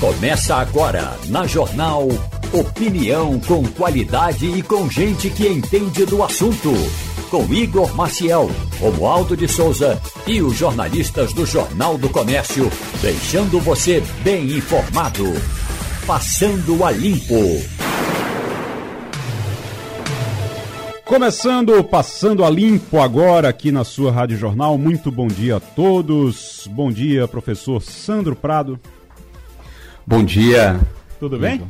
Começa agora na Jornal Opinião com qualidade e com gente que entende do assunto. Com Igor Maciel, Romualdo de Souza e os jornalistas do Jornal do Comércio, deixando você bem informado. Passando a Limpo. Começando, passando a limpo agora aqui na sua Rádio Jornal. Muito bom dia a todos. Bom dia, professor Sandro Prado. Bom dia. Tudo bem?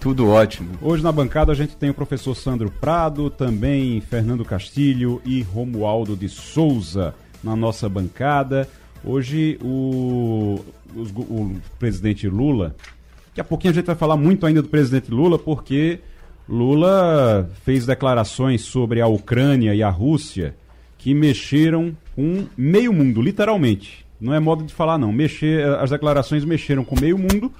Tudo ótimo. Hoje na bancada a gente tem o professor Sandro Prado, também Fernando Castilho e Romualdo de Souza na nossa bancada. Hoje o, o, o presidente Lula, daqui a pouquinho a gente vai falar muito ainda do presidente Lula, porque Lula fez declarações sobre a Ucrânia e a Rússia que mexeram com meio mundo, literalmente. Não é modo de falar, não. Mexer, as declarações mexeram com meio mundo,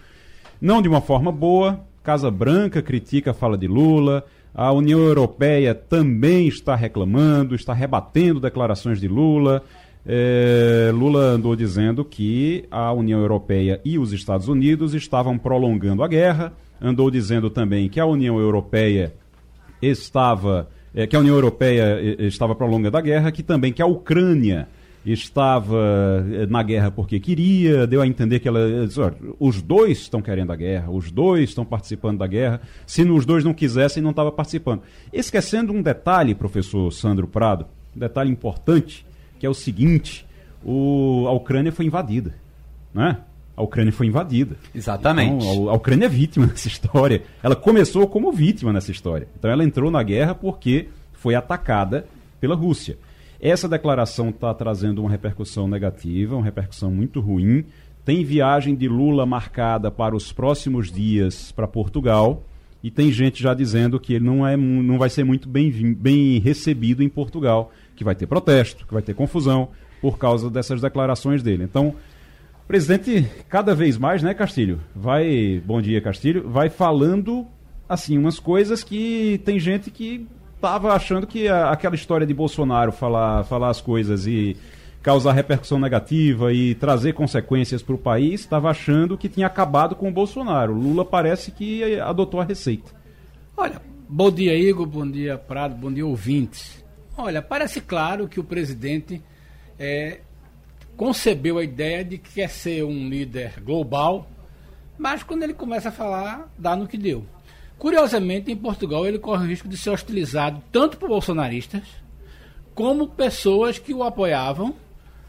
não de uma forma boa. Casa Branca critica a fala de Lula. A União Europeia também está reclamando, está rebatendo declarações de Lula. É, Lula andou dizendo que a União Europeia e os Estados Unidos estavam prolongando a guerra andou dizendo também que a União Europeia estava é, que a União Europeia eh, estava prolongando a guerra, que também que a Ucrânia estava eh, na guerra porque queria, deu a entender que ela, os dois estão querendo a guerra, os dois estão participando da guerra. Se os dois não quisessem, não estava participando. Esquecendo um detalhe, professor Sandro Prado, um detalhe importante, que é o seguinte: o, a Ucrânia foi invadida, né? a Ucrânia foi invadida. Exatamente. Então, a, Ucrânia é vítima nessa história. Ela começou como vítima nessa história. Então ela entrou na guerra porque foi atacada pela Rússia. Essa declaração está trazendo uma repercussão negativa, uma repercussão muito ruim. Tem viagem de Lula marcada para os próximos dias para Portugal. E tem gente já dizendo que ele não, é, não vai ser muito bem, bem recebido em Portugal, que vai ter protesto, que vai ter confusão por causa dessas declarações dele. Então, presidente, cada vez mais, né, Castilho? Vai, bom dia, Castilho, vai falando assim umas coisas que tem gente que tava achando que a, aquela história de Bolsonaro falar, falar as coisas e causar repercussão negativa e trazer consequências para o país, estava achando que tinha acabado com o Bolsonaro. Lula parece que adotou a receita. Olha, bom dia, Igor, bom dia, Prado, bom dia, ouvintes. Olha, parece claro que o presidente é, concebeu a ideia de que quer ser um líder global, mas quando ele começa a falar, dá no que deu. Curiosamente, em Portugal, ele corre o risco de ser hostilizado tanto por bolsonaristas, como pessoas que o apoiavam,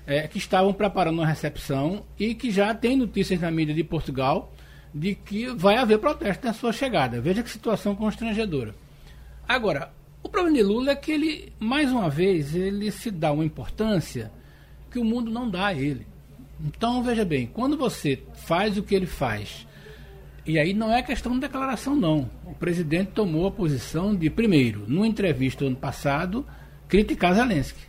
é, que estavam preparando uma recepção e que já tem notícias na mídia de Portugal de que vai haver protesto na sua chegada. Veja que situação constrangedora. Agora, o problema de Lula é que ele, mais uma vez, ele se dá uma importância que o mundo não dá a ele. Então, veja bem, quando você faz o que ele faz, e aí não é questão de declaração, não. O presidente tomou a posição de, primeiro, numa entrevista ano passado, criticar Zelensky.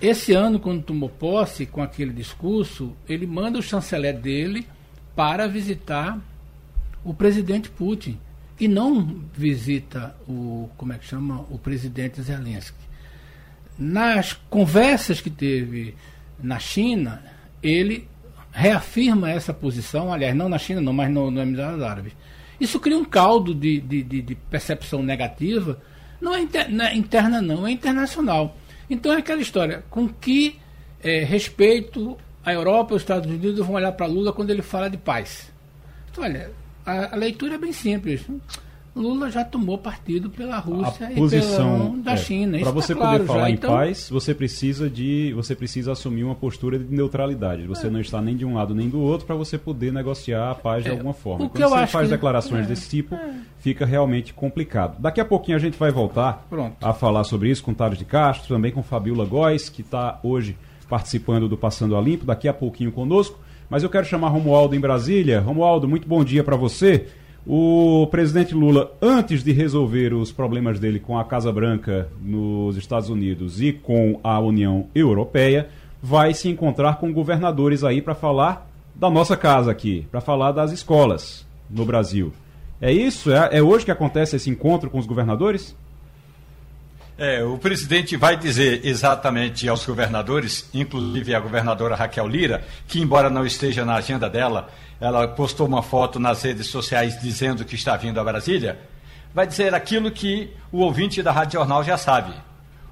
Esse ano, quando tomou posse com aquele discurso, ele manda o chanceler dele para visitar o presidente Putin e não visita o como é que chama o presidente Zelensky. Nas conversas que teve na China, ele reafirma essa posição, aliás, não na China, não, mas no, no Emirados Árabes. Isso cria um caldo de, de, de, de percepção negativa, não é, inter, não é, interna, não, é internacional. Então é aquela história, com que é, respeito a Europa e os Estados Unidos vão olhar para Lula quando ele fala de paz? Então, olha, a, a leitura é bem simples. Lula já tomou partido pela Rússia a posição, e pela da é, China. Para você tá poder claro falar já. em então... paz, você precisa de você precisa assumir uma postura de neutralidade. Você é. não está nem de um lado nem do outro para você poder negociar a paz de é. alguma forma. O Quando você faz que... declarações é. desse tipo, é. fica realmente complicado. Daqui a pouquinho a gente vai voltar Pronto. a falar sobre isso com Tales de Castro, também com Fabiola Góes, que está hoje participando do Passando a Limpo, daqui a pouquinho conosco. Mas eu quero chamar Romualdo em Brasília. Romualdo, muito bom dia para você. O presidente Lula, antes de resolver os problemas dele com a Casa Branca nos Estados Unidos e com a União Europeia, vai se encontrar com governadores aí para falar da nossa casa aqui, para falar das escolas no Brasil. É isso? É, é, hoje que acontece esse encontro com os governadores? É, o presidente vai dizer exatamente aos governadores, inclusive a governadora Raquel Lira, que embora não esteja na agenda dela, ela postou uma foto nas redes sociais dizendo que está vindo a Brasília, vai dizer aquilo que o ouvinte da Rádio Jornal já sabe.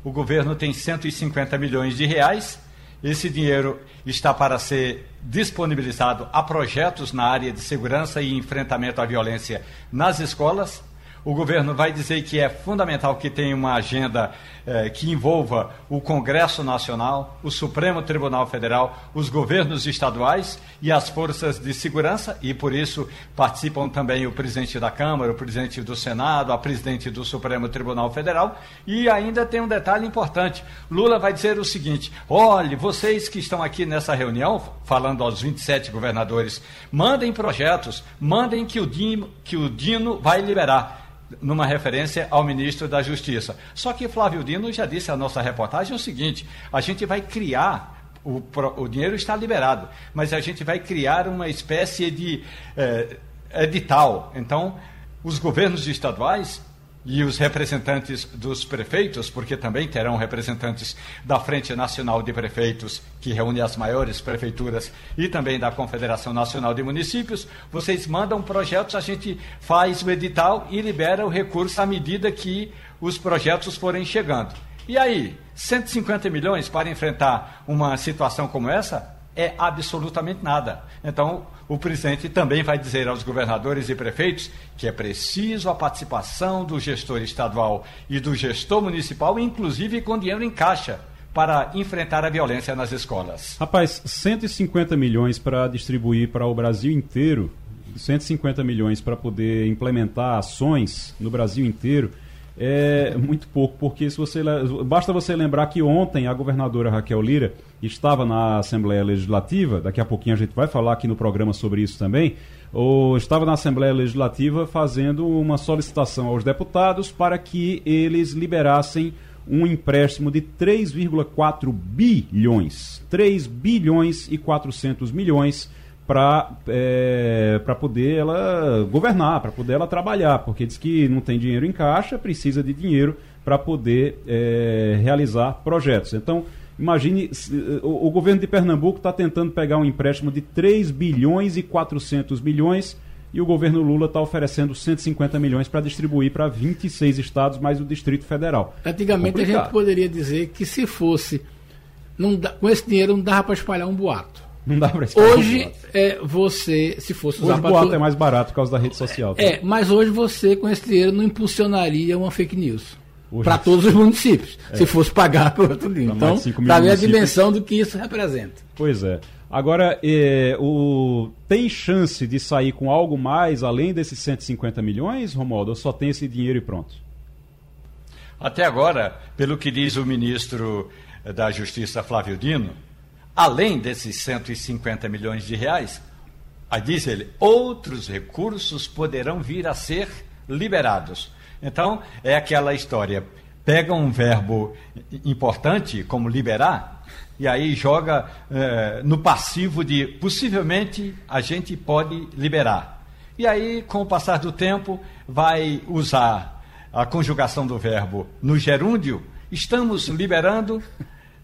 O governo tem 150 milhões de reais, esse dinheiro está para ser disponibilizado a projetos na área de segurança e enfrentamento à violência nas escolas o governo vai dizer que é fundamental que tenha uma agenda eh, que envolva o Congresso Nacional, o Supremo Tribunal Federal, os governos estaduais e as forças de segurança, e por isso participam também o presidente da Câmara, o presidente do Senado, a presidente do Supremo Tribunal Federal. E ainda tem um detalhe importante: Lula vai dizer o seguinte: olhe, vocês que estão aqui nessa reunião, falando aos 27 governadores, mandem projetos, mandem que o Dino, que o Dino vai liberar numa referência ao ministro da Justiça. Só que Flávio Dino já disse à nossa reportagem o seguinte: a gente vai criar, o, o dinheiro está liberado, mas a gente vai criar uma espécie de eh, edital. Então, os governos estaduais e os representantes dos prefeitos, porque também terão representantes da Frente Nacional de Prefeitos, que reúne as maiores prefeituras, e também da Confederação Nacional de Municípios, vocês mandam projetos, a gente faz o edital e libera o recurso à medida que os projetos forem chegando. E aí, 150 milhões para enfrentar uma situação como essa é absolutamente nada. Então, o presidente também vai dizer aos governadores e prefeitos que é preciso a participação do gestor estadual e do gestor municipal, inclusive com dinheiro em caixa, para enfrentar a violência nas escolas. Rapaz, 150 milhões para distribuir para o Brasil inteiro, 150 milhões para poder implementar ações no Brasil inteiro é muito pouco, porque se você basta você lembrar que ontem a governadora Raquel Lira estava na Assembleia Legislativa, daqui a pouquinho a gente vai falar aqui no programa sobre isso também, ou estava na Assembleia Legislativa fazendo uma solicitação aos deputados para que eles liberassem um empréstimo de 3,4 bilhões, 3 bilhões e 400 milhões para é, poder ela governar, para poder ela trabalhar, porque diz que não tem dinheiro em caixa, precisa de dinheiro para poder é, realizar projetos. Então, imagine, o, o governo de Pernambuco está tentando pegar um empréstimo de 3 bilhões e 400 milhões e o governo Lula está oferecendo 150 milhões para distribuir para 26 estados, mais o Distrito Federal. Antigamente a gente poderia dizer que se fosse, dá, com esse dinheiro não dava para espalhar um boato. Não dá para Hoje, é, você, se fosse usar para. O boato é mais barato por causa da rede social. Tá? É, mas hoje você, com esse dinheiro, não impulsionaria uma fake news. Para todos os municípios, é. se fosse pagar por outro livro. Então, para ver a dimensão do que isso representa. Pois é. Agora, é, o... tem chance de sair com algo mais além desses 150 milhões, Romualdo? Ou só tem esse dinheiro e pronto? Até agora, pelo que diz o ministro da Justiça, Flávio Dino, além desses 150 milhões de reais, aí diz ele, outros recursos poderão vir a ser liberados. Então, é aquela história. Pega um verbo importante, como liberar, e aí joga é, no passivo de possivelmente a gente pode liberar. E aí, com o passar do tempo, vai usar a conjugação do verbo no gerúndio, estamos liberando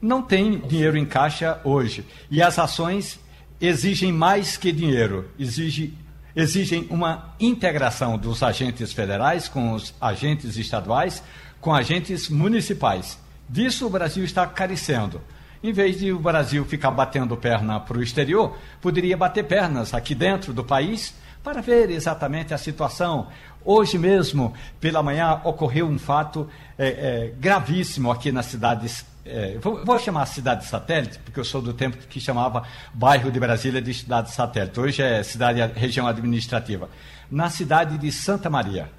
não tem dinheiro em caixa hoje. E as ações exigem mais que dinheiro, exige, exigem uma integração dos agentes federais com os agentes estaduais, com agentes municipais. Disso o Brasil está carecendo. Em vez de o Brasil ficar batendo perna para o exterior, poderia bater pernas aqui dentro do país para ver exatamente a situação. Hoje mesmo, pela manhã, ocorreu um fato é, é, gravíssimo aqui na cidade é, vou, vou, chamar cidade satélite, porque eu sou do tempo que chamava bairro de Brasília de cidade satélite. Hoje é cidade, região administrativa. Na cidade de Santa Maria,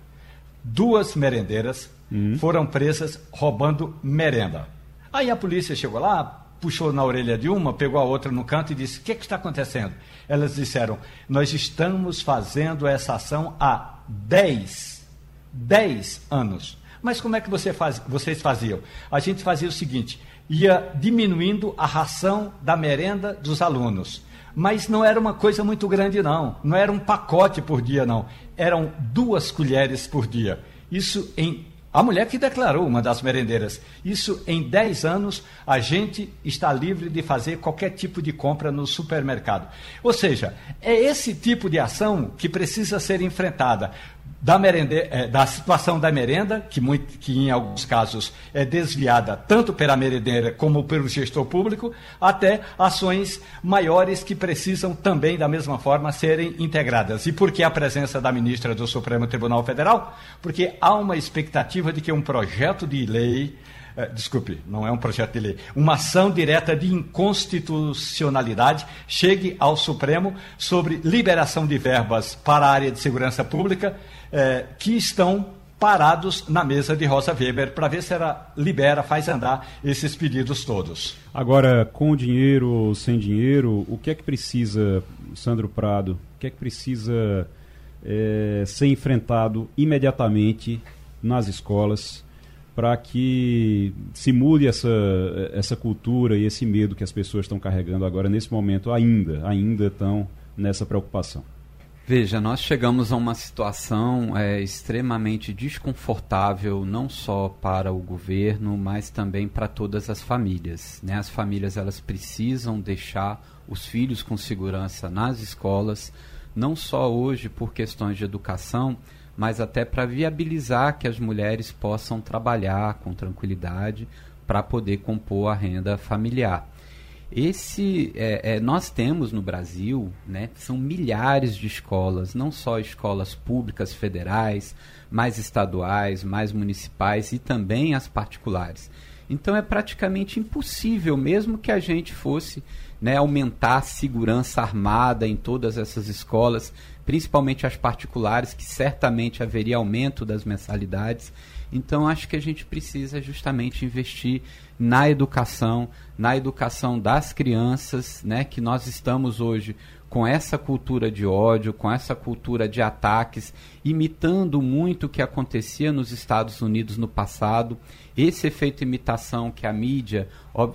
duas merendeiras uhum. foram presas roubando merenda. Aí a polícia chegou lá, puxou na orelha de uma, pegou a outra no canto e disse: O que, é que está acontecendo? Elas disseram: Nós estamos fazendo essa ação há 10, 10 anos. Mas como é que você faz, vocês faziam? A gente fazia o seguinte: ia diminuindo a ração da merenda dos alunos. Mas não era uma coisa muito grande, não. Não era um pacote por dia, não. Eram duas colheres por dia. Isso em A mulher que declarou, uma das merendeiras. Isso em 10 anos, a gente está livre de fazer qualquer tipo de compra no supermercado. Ou seja, é esse tipo de ação que precisa ser enfrentada da, merende, é, da situação da merenda, que, muito, que em alguns casos é desviada tanto pela merendeira como pelo gestor público, até ações maiores que precisam também, da mesma forma, serem integradas. E por que a presença da ministra do Supremo Tribunal Federal? Porque há uma expectativa de que um projeto de lei desculpe, não é um projeto de lei, uma ação direta de inconstitucionalidade chegue ao Supremo sobre liberação de verbas para a área de segurança pública é, que estão parados na mesa de Rosa Weber para ver se ela libera, faz andar esses pedidos todos. Agora, com dinheiro ou sem dinheiro, o que é que precisa, Sandro Prado, o que é que precisa é, ser enfrentado imediatamente nas escolas para que se mude essa, essa cultura e esse medo que as pessoas estão carregando agora nesse momento ainda, ainda estão nessa preocupação? Veja, nós chegamos a uma situação é, extremamente desconfortável, não só para o governo, mas também para todas as famílias. Né? As famílias elas precisam deixar os filhos com segurança nas escolas, não só hoje por questões de educação, mas até para viabilizar que as mulheres possam trabalhar com tranquilidade para poder compor a renda familiar. Esse, é, é, nós temos no Brasil, né, são milhares de escolas, não só escolas públicas federais, mais estaduais, mais municipais e também as particulares. Então é praticamente impossível, mesmo que a gente fosse né, aumentar a segurança armada em todas essas escolas, principalmente as particulares, que certamente haveria aumento das mensalidades. Então acho que a gente precisa justamente investir na educação, na educação das crianças, né, que nós estamos hoje com essa cultura de ódio, com essa cultura de ataques, imitando muito o que acontecia nos Estados Unidos no passado. Esse efeito imitação que a mídia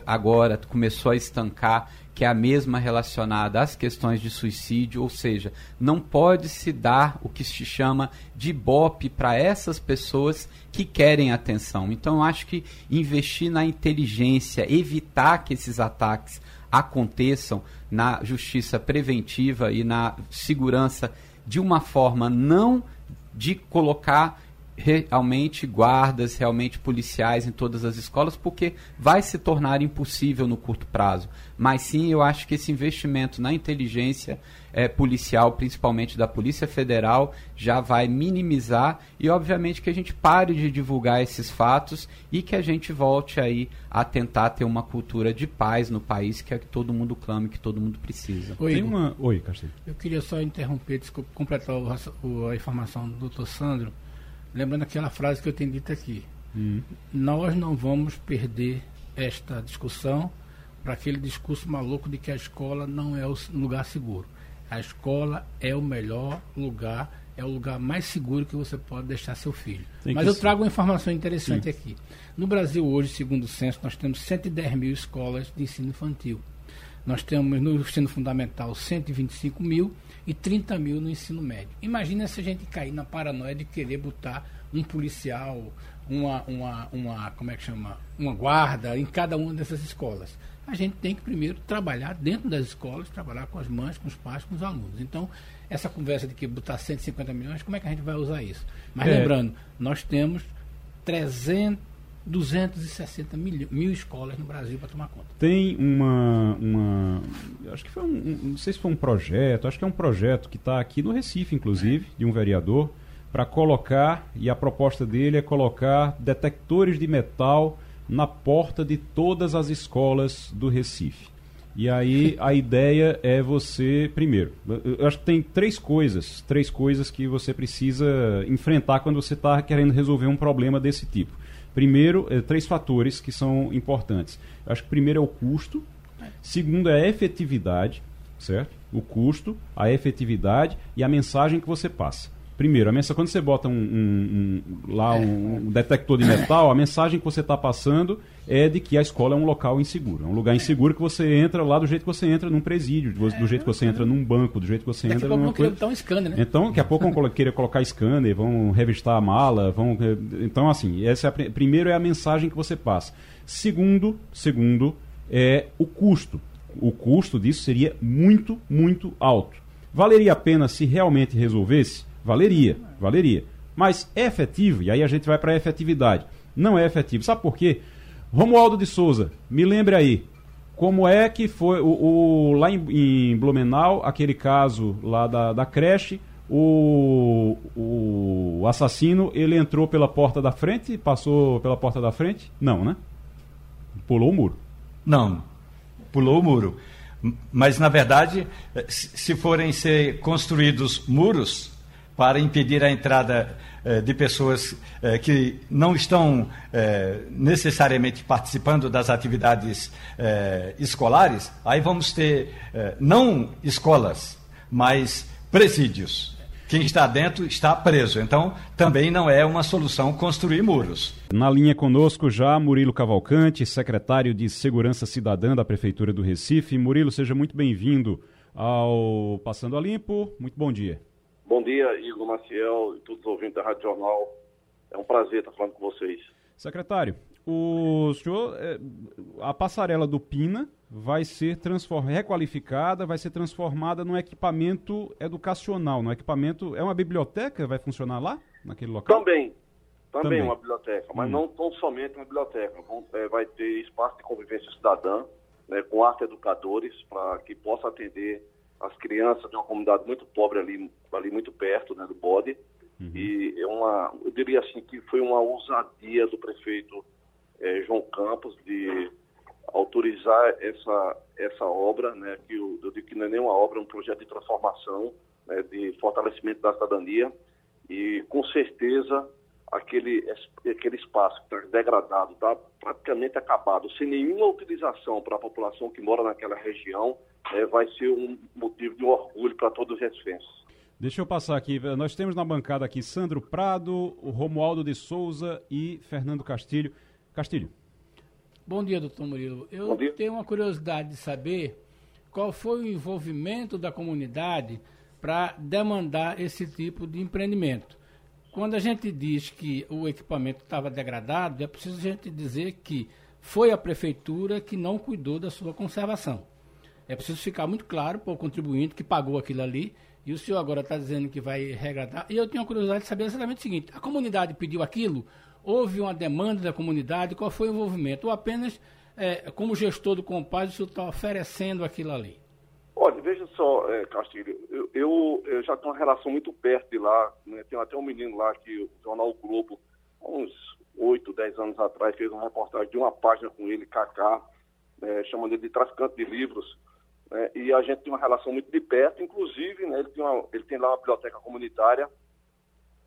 agora começou a estancar, que é a mesma relacionada às questões de suicídio, ou seja, não pode se dar o que se chama de bope para essas pessoas que querem atenção. Então, acho que investir na inteligência, evitar que esses ataques aconteçam na justiça preventiva e na segurança de uma forma não de colocar realmente guardas, realmente policiais em todas as escolas, porque vai se tornar impossível no curto prazo. Mas sim, eu acho que esse investimento na inteligência é, policial, principalmente da Polícia Federal, já vai minimizar e, obviamente, que a gente pare de divulgar esses fatos e que a gente volte aí a tentar ter uma cultura de paz no país, que é que todo mundo clama, que todo mundo precisa. Oi, Tem uma... Oi Castilho. Eu queria só interromper, desculpa, completar o, a informação do doutor Sandro lembrando aquela frase que eu tenho dito aqui. Hum. Nós não vamos perder esta discussão para aquele discurso maluco de que a escola não é o lugar seguro. A escola é o melhor lugar, é o lugar mais seguro que você pode deixar seu filho. Tem Mas eu ser. trago uma informação interessante Sim. aqui. No Brasil, hoje, segundo o censo, nós temos 110 mil escolas de ensino infantil. Nós temos no ensino fundamental 125 mil e 30 mil no ensino médio. Imagina se a gente cair na paranoia de querer botar um policial, uma, uma, uma, como é que chama? Uma guarda em cada uma dessas escolas. A gente tem que primeiro trabalhar dentro das escolas, trabalhar com as mães, com os pais, com os alunos. Então, essa conversa de que botar 150 milhões, como é que a gente vai usar isso? Mas é. lembrando, nós temos 300 260 mil, mil escolas no Brasil para tomar conta. Tem uma, uma. Acho que foi um. Não sei se foi um projeto, acho que é um projeto que está aqui no Recife, inclusive, de um vereador, para colocar, e a proposta dele é colocar detectores de metal na porta de todas as escolas do Recife. E aí a ideia é você, primeiro, eu acho que tem três coisas, três coisas que você precisa enfrentar quando você está querendo resolver um problema desse tipo. Primeiro, é, três fatores que são importantes. Eu acho que primeiro é o custo, segundo é a efetividade, certo? O custo, a efetividade e a mensagem que você passa. Primeiro, a mensagem, quando você bota um, um, um lá um, detector de metal, a mensagem que você está passando é de que a escola é um local inseguro. É um lugar inseguro que você entra lá do jeito que você entra num presídio, do, do jeito que você entra num banco, do jeito que você Daqui entra numa coisa... um scanner, né? Então, daqui a pouco vão querer colocar scanner, vão revistar a mala, vão... Então, assim, essa é a, primeiro é a mensagem que você passa. Segundo, segundo é o custo. O custo disso seria muito, muito alto. Valeria a pena se realmente resolvesse? Valeria, valeria. Mas é efetivo, e aí a gente vai para a efetividade. Não é efetivo. Sabe por quê? Romualdo de Souza, me lembre aí, como é que foi o, o lá em, em, Blumenau, aquele caso lá da, da creche, o, o assassino, ele entrou pela porta da frente, passou pela porta da frente? Não, né? Pulou o muro. Não, pulou o muro. Mas, na verdade, se forem ser construídos muros, para impedir a entrada eh, de pessoas eh, que não estão eh, necessariamente participando das atividades escolares, aí vamos ter não escolas, mas presídios. Quem está dentro está preso. Então, também não é uma solução construir muros. Na linha conosco já Murilo Cavalcante, secretário de Segurança Cidadã da Prefeitura do Recife. Murilo, seja muito bem-vindo ao Passando a Limpo. Muito bom dia. Bom dia, Igor Maciel e todos os ouvintes da Rádio Jornal. É um prazer estar falando com vocês. Secretário, o senhor, é, a passarela do Pina vai ser requalificada, vai ser transformada num equipamento educacional, no equipamento é uma biblioteca, vai funcionar lá naquele local? Também, também, também. uma biblioteca, mas hum. não tão somente uma biblioteca. É, vai ter espaço de convivência cidadã, né, com arte educadores para que possa atender as crianças de uma comunidade muito pobre ali, ali muito perto né, do bode. Uhum. E é uma, eu diria assim que foi uma ousadia do prefeito eh, João Campos de autorizar essa, essa obra, né, que eu, eu digo que não é nem uma obra, é um projeto de transformação, né, de fortalecimento da cidadania. E com certeza aquele, aquele espaço que está degradado, está praticamente acabado, sem nenhuma utilização para a população que mora naquela região, é, vai ser um motivo de orgulho para todos os recifenses. Deixa eu passar aqui. Nós temos na bancada aqui Sandro Prado, o Romualdo de Souza e Fernando Castilho. Castilho. Bom dia, doutor Murilo. Eu tenho uma curiosidade de saber qual foi o envolvimento da comunidade para demandar esse tipo de empreendimento. Quando a gente diz que o equipamento estava degradado, é preciso a gente dizer que foi a prefeitura que não cuidou da sua conservação. É preciso ficar muito claro para o contribuinte que pagou aquilo ali. E o senhor agora está dizendo que vai regradar. E eu tenho a curiosidade de saber exatamente o seguinte: a comunidade pediu aquilo? Houve uma demanda da comunidade? Qual foi o envolvimento? Ou apenas, é, como gestor do Compaz, o senhor está oferecendo aquilo ali? Olha, veja só, é, Castilho, eu, eu, eu, já tenho uma relação muito perto de lá. Né? Tem até um menino lá que o Jornal Globo, uns 8, 10 anos atrás, fez uma reportagem de uma página com ele, Kaká, é, chamando ele de traficante de livros. Né? E a gente tem uma relação muito de perto, inclusive, né, ele, tem uma, ele tem lá uma biblioteca comunitária.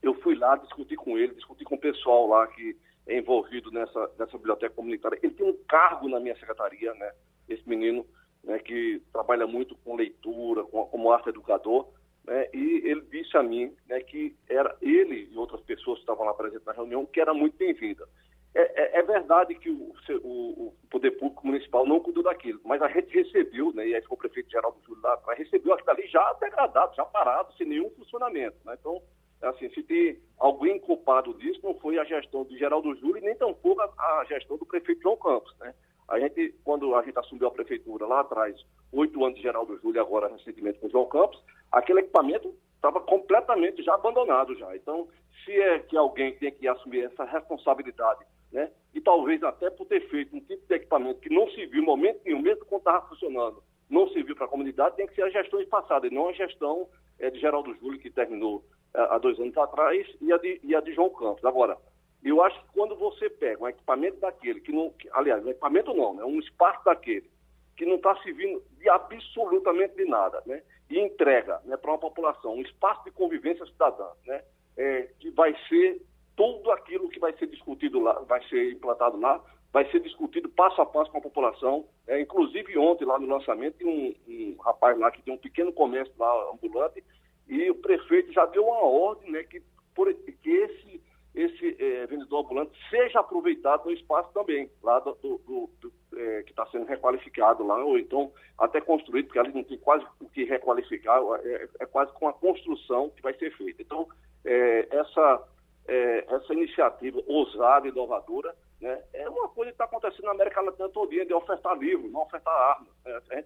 Eu fui lá discutir com ele, discutir com o pessoal lá que é envolvido nessa, nessa biblioteca comunitária. Ele tem um cargo na minha secretaria, né, esse menino, né, que trabalha muito com leitura, com, como arte educador. Né, e ele disse a mim né, que era ele e outras pessoas que estavam lá presentes na reunião que era muito bem-vinda. É, é, é, verdade que o, o, o, poder público municipal não cuidou daquilo, mas a gente recebeu, né, e aí foi o prefeito Geraldo Júlio lá atrás, recebeu aquilo ali já degradado, já parado, sem nenhum funcionamento. Né? Então, assim, se tem alguém culpado disso, não foi a gestão de Geraldo Júlio e nem tampouco a, a, gestão do prefeito João Campos. Né? A gente, quando a gente assumiu a prefeitura lá atrás, oito anos de Geraldo Júlio, agora recentemente com João Campos, aquele equipamento estava completamente já abandonado já. Então, se é que alguém tem que assumir essa responsabilidade né? E talvez até por ter feito um tipo de equipamento que não se viu em momento nenhum, mesmo quando estava funcionando, não se viu para a comunidade, tem que ser a gestão passada, e não a gestão é, de Geraldo Júlio, que terminou é, há dois anos atrás, e a, de, e a de João Campos. Agora, eu acho que quando você pega um equipamento daquele, que não, que, aliás, um equipamento não, né? um espaço daquele, que não está servindo de absolutamente de nada, né? e entrega né, para uma população um espaço de convivência cidadã, né? É, que vai ser tudo aquilo que vai ser discutido lá, vai ser implantado lá, vai ser discutido passo a passo com a população. É, inclusive ontem lá no lançamento tem um, um rapaz lá que tem um pequeno comércio lá ambulante e o prefeito já deu uma ordem né, que, por, que esse, esse é, vendedor ambulante seja aproveitado no espaço também, lá do, do, do é, que está sendo requalificado lá, ou então até construído, porque ali não tem quase o que requalificar, é, é quase com a construção que vai ser feita. Então, é, essa, é, essa iniciativa ousada e inovadora né, é uma coisa que está acontecendo na América Latina todo de ofertar livros, não ofertar armas. É,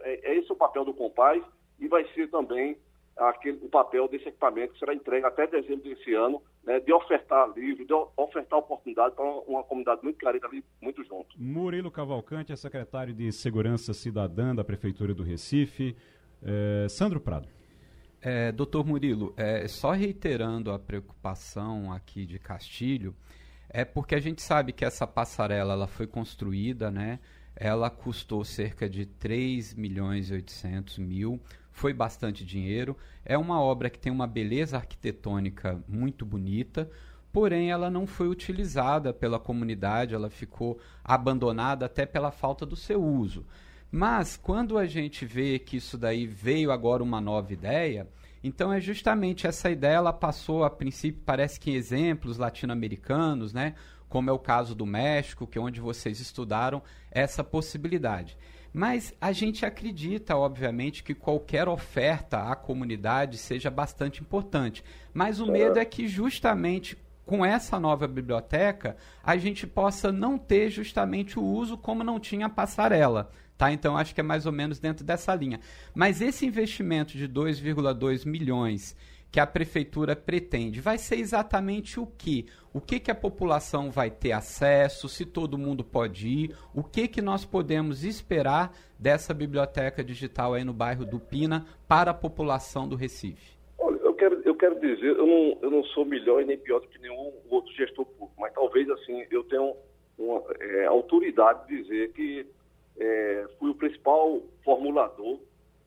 é, esse o papel do Compaz e vai ser também aquele, o papel desse equipamento que será entregue até dezembro desse ano, né, de ofertar livro, de ofertar oportunidade para uma, comunidade muito carente ali, muito junto. Murilo Cavalcante é secretário de Segurança Cidadã da Prefeitura do Recife. É, Sandro Prado. É, doutor Murilo, é, só reiterando a preocupação aqui de Castilho, é porque a gente sabe que essa passarela ela foi construída, né? Ela custou cerca de 3 milhões e 800 mil foi bastante dinheiro. É uma obra que tem uma beleza arquitetônica muito bonita, porém ela não foi utilizada pela comunidade, ela ficou abandonada até pela falta do seu uso. Mas quando a gente vê que isso daí veio agora uma nova ideia, então é justamente essa ideia, ela passou a princípio, parece que em exemplos latino-americanos, né? Como é o caso do México, que é onde vocês estudaram essa possibilidade. Mas a gente acredita, obviamente, que qualquer oferta à comunidade seja bastante importante. Mas o medo é que justamente com essa nova biblioteca a gente possa não ter justamente o uso como não tinha a passarela. Tá? Então acho que é mais ou menos dentro dessa linha. Mas esse investimento de 2,2 milhões que a prefeitura pretende vai ser exatamente o que? O que, que a população vai ter acesso, se todo mundo pode ir, o que, que nós podemos esperar dessa biblioteca digital aí no bairro do Pina para a população do Recife? Olha, eu quero, eu quero dizer, eu não, eu não sou melhor e nem pior do que nenhum outro gestor público, mas talvez assim eu tenha uma é, autoridade de dizer que é, fui o principal formulador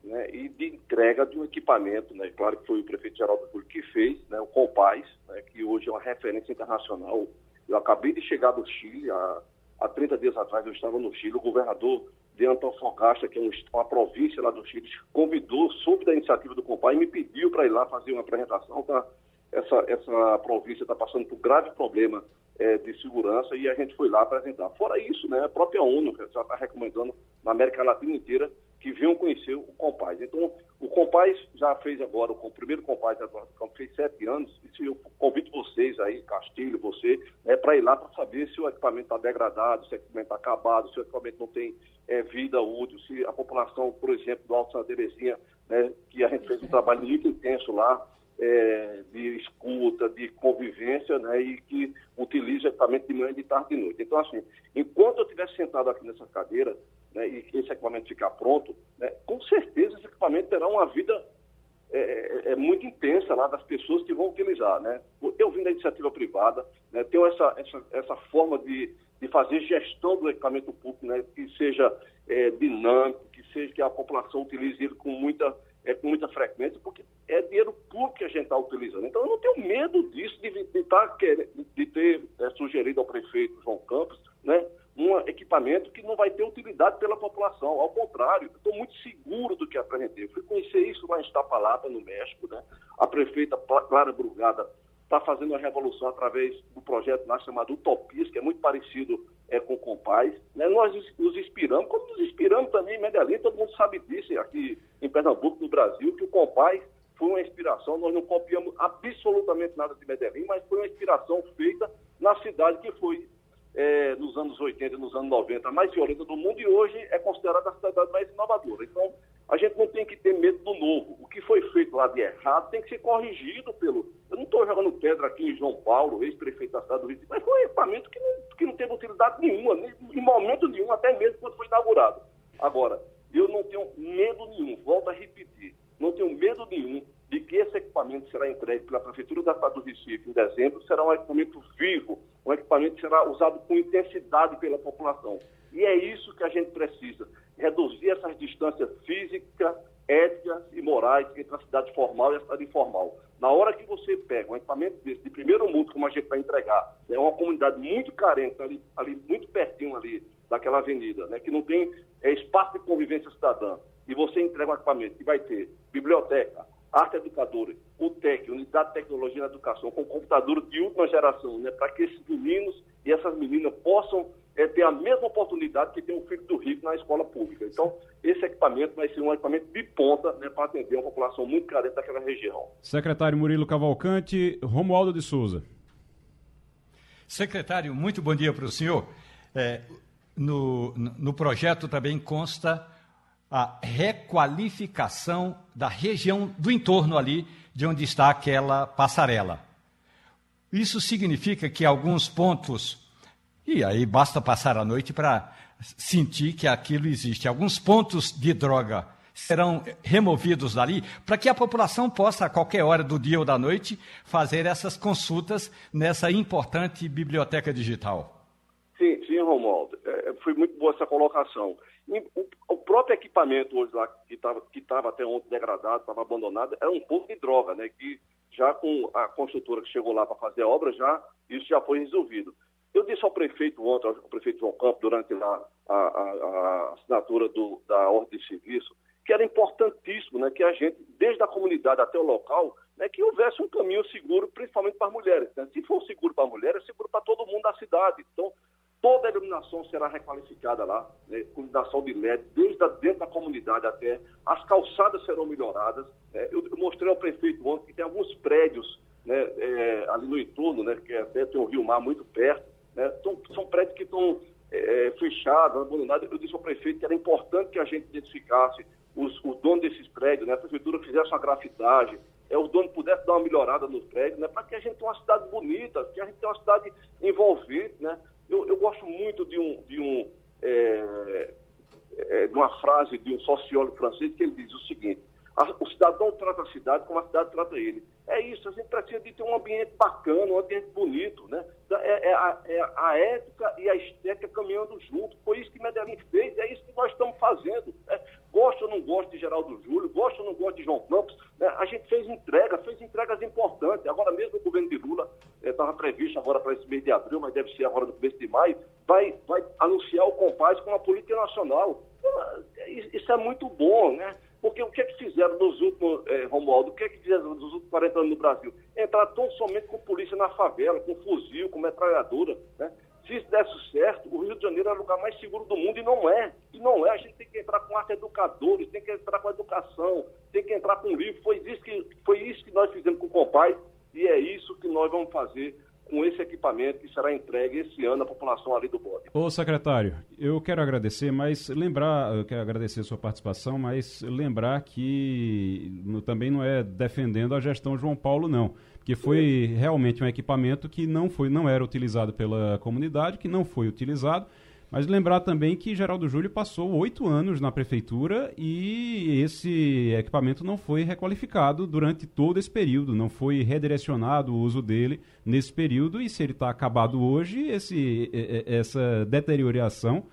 né, e de entrega de um equipamento, né, claro que foi o prefeito Geraldo Júlio que fez, né, o Compaz, né, que hoje é uma referência internacional. Eu acabei de chegar do Chile, há, há 30 dias atrás eu estava no Chile, o governador de Antofagasta, que é uma província lá do Chile, convidou, soube da iniciativa do Compaz e me pediu para ir lá fazer uma apresentação. Tá? Essa, essa província está passando por grave problema é, de segurança e a gente foi lá apresentar. Fora isso, né, a própria ONU já está recomendando na América Latina inteira que venham conhecer o Compaz. Então, o Compaz já fez agora, o primeiro Compaz agora do campo fez sete anos, e eu convido vocês aí, Castilho, você, é, para ir lá para saber se o equipamento está degradado, se o equipamento está acabado, se o equipamento não tem é, vida útil, se a população, por exemplo, do Alto Santa Terezinha, né, que a gente fez um trabalho muito intenso lá, é, de escuta, de convivência, né, e que utiliza equipamento de manhã, de tarde e de noite. Então, assim, enquanto eu estiver sentado aqui nessa cadeira, né, e esse equipamento ficar pronto, né, com certeza esse equipamento terá uma vida é, é, é, muito intensa lá das pessoas que vão utilizar. Né? Eu vim da iniciativa privada, né, tenho essa, essa, essa forma de, de fazer gestão do equipamento público, né, que seja é, dinâmico, que seja que a população utilize ele com muita, é, com muita frequência, porque é dinheiro público que a gente está utilizando. Então eu não tenho medo disso, de, de, tá, de ter é, sugerido ao prefeito João Campos, né, um equipamento que não vai ter utilidade pela população. Ao contrário, estou muito seguro do que apresentei. Eu fui conhecer isso lá em Estapalapa, no México. Né? A prefeita Clara Brugada está fazendo uma revolução através do projeto lá chamado Utopias, que é muito parecido é, com o Compaz. Né? Nós nos inspiramos, como nos inspiramos também em Medellín, todo mundo sabe disso aqui em Pernambuco, no Brasil, que o Compaz foi uma inspiração. Nós não copiamos absolutamente nada de Medellín, mas foi uma inspiração feita na cidade que foi é, nos anos 80 e nos anos 90 a mais violenta do mundo e hoje é considerada a cidade mais inovadora. Então, a gente não tem que ter medo do novo. O que foi feito lá de errado tem que ser corrigido pelo. Eu não estou jogando pedra aqui em João Paulo, ex-prefeito da cidade do Rio, mas foi um equipamento que não, que não teve utilidade nenhuma, em momento nenhum, até mesmo quando foi inaugurado. Agora, eu não tenho medo nenhum, volto a repetir, não tenho medo nenhum de que esse equipamento será entregue pela Prefeitura da cidade do Recife em dezembro, será um equipamento vivo, um equipamento que será usado com intensidade pela população. E é isso que a gente precisa, reduzir essas distâncias físicas, éticas e morais entre a cidade formal e a cidade informal. Na hora que você pega um equipamento desse, de primeiro mundo, como a gente vai entregar, é uma comunidade muito carente, ali, ali muito pertinho ali daquela avenida, né, que não tem é, espaço de convivência cidadã, e você entrega um equipamento que vai ter biblioteca, arte educadora, o TEC, Unidade de Tecnologia na Educação, com computadores de última geração, né, para que esses meninos e essas meninas possam é, ter a mesma oportunidade que tem o filho do rico na escola pública. Então, esse equipamento vai ser um equipamento de ponta né, para atender uma população muito carente daquela região. Secretário Murilo Cavalcante, Romualdo de Souza. Secretário, muito bom dia para o senhor. É, no, no projeto também consta a requalificação da região do entorno ali de onde está aquela passarela. Isso significa que alguns pontos, e aí basta passar a noite para sentir que aquilo existe, alguns pontos de droga serão removidos dali para que a população possa, a qualquer hora do dia ou da noite, fazer essas consultas nessa importante biblioteca digital. Sim, Romualdo. É, foi muito boa essa colocação. O, o, próprio equipamento hoje lá, que estava que tava até ontem degradado, estava abandonado, era um pouco de droga, né? Que já com a construtora que chegou lá para fazer a obra, já, isso já foi resolvido. Eu disse ao prefeito ontem, ao prefeito João Campos, durante a, a, a, assinatura do, da ordem de serviço, que era importantíssimo né, que a gente, desde a comunidade até o local, né, que houvesse um caminho seguro, principalmente para as mulheres. Né? Se for seguro para a mulher, é seguro para todo mundo da cidade. Então, Toda a iluminação será requalificada lá, né, com iluminação de LED, desde a, dentro da comunidade até. As calçadas serão melhoradas. Né. Eu, eu, mostrei ao prefeito ontem que tem alguns prédios né, é, ali no entorno, né, que até tem o Rio Mar muito perto. Né, são, são prédios que estão é, fechados, abandonados. Eu disse ao prefeito que era importante que a gente identificasse os, o dono desses prédios, né, a prefeitura fizesse uma grafitagem, é, o dono pudesse dar uma melhorada nos prédios, né, para que a gente tenha uma cidade bonita, que a gente tenha uma cidade envolvente, né? Eu, eu gosto muito de um, de um é, é, de uma frase de um sociólogo francês que ele diz o seguinte: a, o cidadão trata a cidade como a cidade trata ele. É isso, a gente precisa de ter um ambiente bacana, um ambiente bonito, né? É, é, a, é a, ética e a estética caminhando junto. Foi isso que Medellín fez, é isso que nós estamos fazendo. Né? Gosto ou não gosto de Geraldo Júlio, gosto ou não gosto de João Campos, né? a gente fez entrega, fez entregas importantes. Agora mesmo o governo de Lula estava eh, previsto agora para esse mês de abril, mas deve ser agora no começo de maio, vai, vai anunciar o Compaz como uma política nacional. Isso é muito bom, né? Porque o que é que fizeram nos últimos, eh, Romualdo, o que é que fizeram nos últimos 40 anos no Brasil? Entrar tão somente com polícia na favela, com fuzil, com metralhadora, né? Se isso desse certo, o Rio de Janeiro é o lugar mais seguro do mundo e não é. E não é. A gente tem que entrar com arte educadores, tem que entrar com educação, tem que entrar com livro. Foi isso que, foi isso que nós fizemos com o Compaz e é isso que nós vamos fazer com esse equipamento que será entregue esse ano à população ali do Bode. Ô secretário, eu quero agradecer, mas lembrar, eu quero agradecer a sua participação, mas lembrar que no, também não é defendendo a gestão João Paulo, não. Porque foi realmente um equipamento que não foi, não era utilizado pela comunidade, que não foi utilizado mas lembrar também que Geraldo Júlio passou oito anos na prefeitura e esse equipamento não foi requalificado durante todo esse período, não foi redirecionado o uso dele nesse período e se ele está acabado hoje, esse, essa deterioração,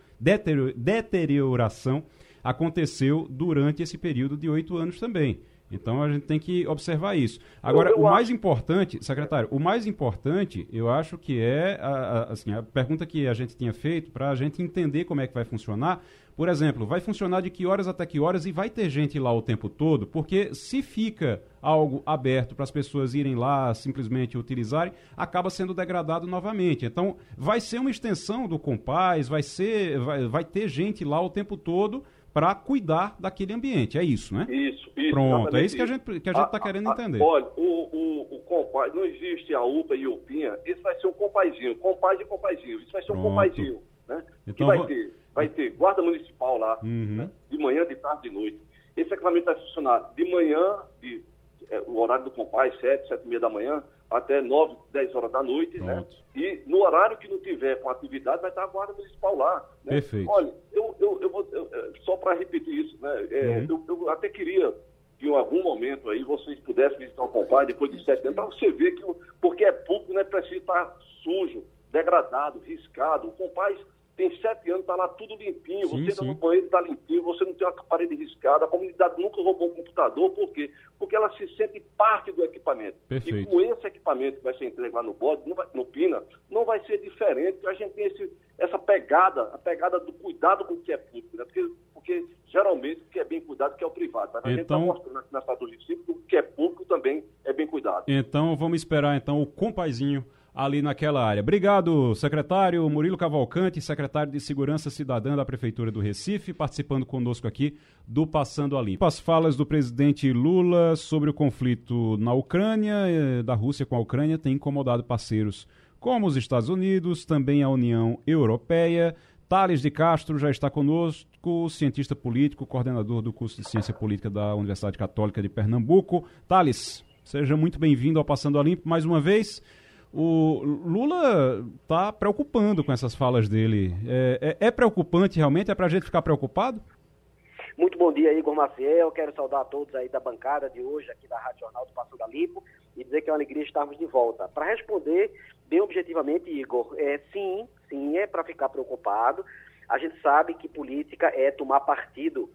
deterioração aconteceu durante esse período de oito anos também. Então a gente tem que observar isso. Agora, o mais importante, secretário, o mais importante, eu acho que é a, a, assim, a pergunta que a gente tinha feito para a gente entender como é que vai funcionar. Por exemplo, vai funcionar de que horas até que horas e vai ter gente lá o tempo todo? Porque se fica algo aberto para as pessoas irem lá simplesmente utilizarem, acaba sendo degradado novamente. Então, vai ser uma extensão do Compaz, vai ser, vai, vai ter gente lá o tempo todo para cuidar daquele ambiente. É isso, né? Isso, isso. Pronto, é isso que a gente que a gente está querendo entender. Olha, o, o, o compaz, não existe a UPA e o PINHA, isso vai ser um compaizinho, compaz e compaizinho, isso vai ser um Pronto. compaizinho, né? Então, que vai vou... ter, vai ter guarda municipal lá, uhum. né? de manhã, de tarde, de noite. Esse equipamento vai funcionar de manhã, de, é, o horário do compaz, 7, 7 e meia da manhã, até 9, 10 horas da noite, né? Pronto. né? E no horário que não tiver com atividade, vai estar a guarda municipal lá. Né? Perfeito. Olha, eu, eu, eu vou, eu, só para repetir isso, né? É, uhum. eu, eu, até queria que em algum momento aí vocês pudessem visitar o Compaz depois de sete anos, para você ver que, porque é público, né? Precisa estar sujo, degradado, riscado. O Compaz tem sete anos, está lá tudo limpinho, sim, você entra no banheiro, está limpinho, você não tem uma parede riscada, a comunidade nunca roubou um computador, por quê? Porque ela se sente parte do equipamento. Perfeito. E com esse equipamento que vai ser entregue lá no bode, no, Pina, não vai ser diferente, porque a gente tem esse, essa pegada, a pegada do cuidado com o que é público, né? Porque, porque geralmente o que é bem cuidado que é o privado. Mas a então, gente está mostrando aqui na cidade do Recife que o que é público também é bem cuidado. Então vamos esperar então o compaizinho ali naquela área. Obrigado, secretário Murilo Cavalcante, secretário de Segurança Cidadã da Prefeitura do Recife, participando conosco aqui do Passando a Limpo. As falas do presidente Lula sobre o conflito na Ucrânia, eh, da Rússia com a Ucrânia, têm incomodado parceiros como os Estados Unidos, também a União Europeia. Thales de Castro já está conosco, cientista político, coordenador do curso de Ciência Política da Universidade Católica de Pernambuco. Thales, seja muito bem-vindo ao Passando a Limpo mais uma vez. O Lula está preocupando com essas falas dele. É, é, é preocupante realmente? É para a gente ficar preocupado? Muito bom dia, Igor Maciel. Quero saudar a todos aí da bancada de hoje, aqui da Rádio Jornal do Passando a Limpo, e dizer que é uma alegria estarmos de volta. Para responder bem objetivamente, Igor, é, sim, sim, é para ficar preocupado. A gente sabe que política é tomar partido,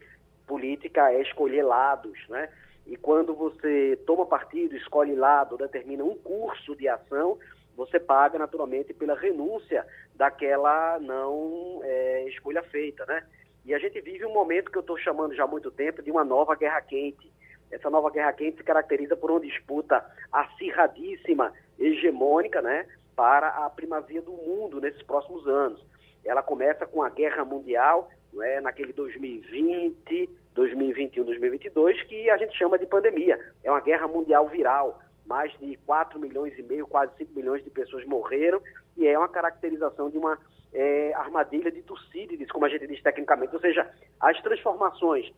política é escolher lados, né? E quando você toma partido, escolhe lado, determina um curso de ação, você paga naturalmente pela renúncia daquela não é, escolha feita, né? E a gente vive um momento que eu estou chamando já há muito tempo de uma nova guerra quente. Essa nova guerra quente se caracteriza por uma disputa acirradíssima, hegemônica, né, para a primazia do mundo nesses próximos anos. Ela começa com a guerra mundial, não é, naquele 2020, 2021, 2022, que a gente chama de pandemia. É uma guerra mundial viral. Mais de 4 milhões e meio, quase 5 milhões de pessoas morreram, e é uma caracterização de uma é, armadilha de Tucídides, como a gente diz tecnicamente. Ou seja, as transformações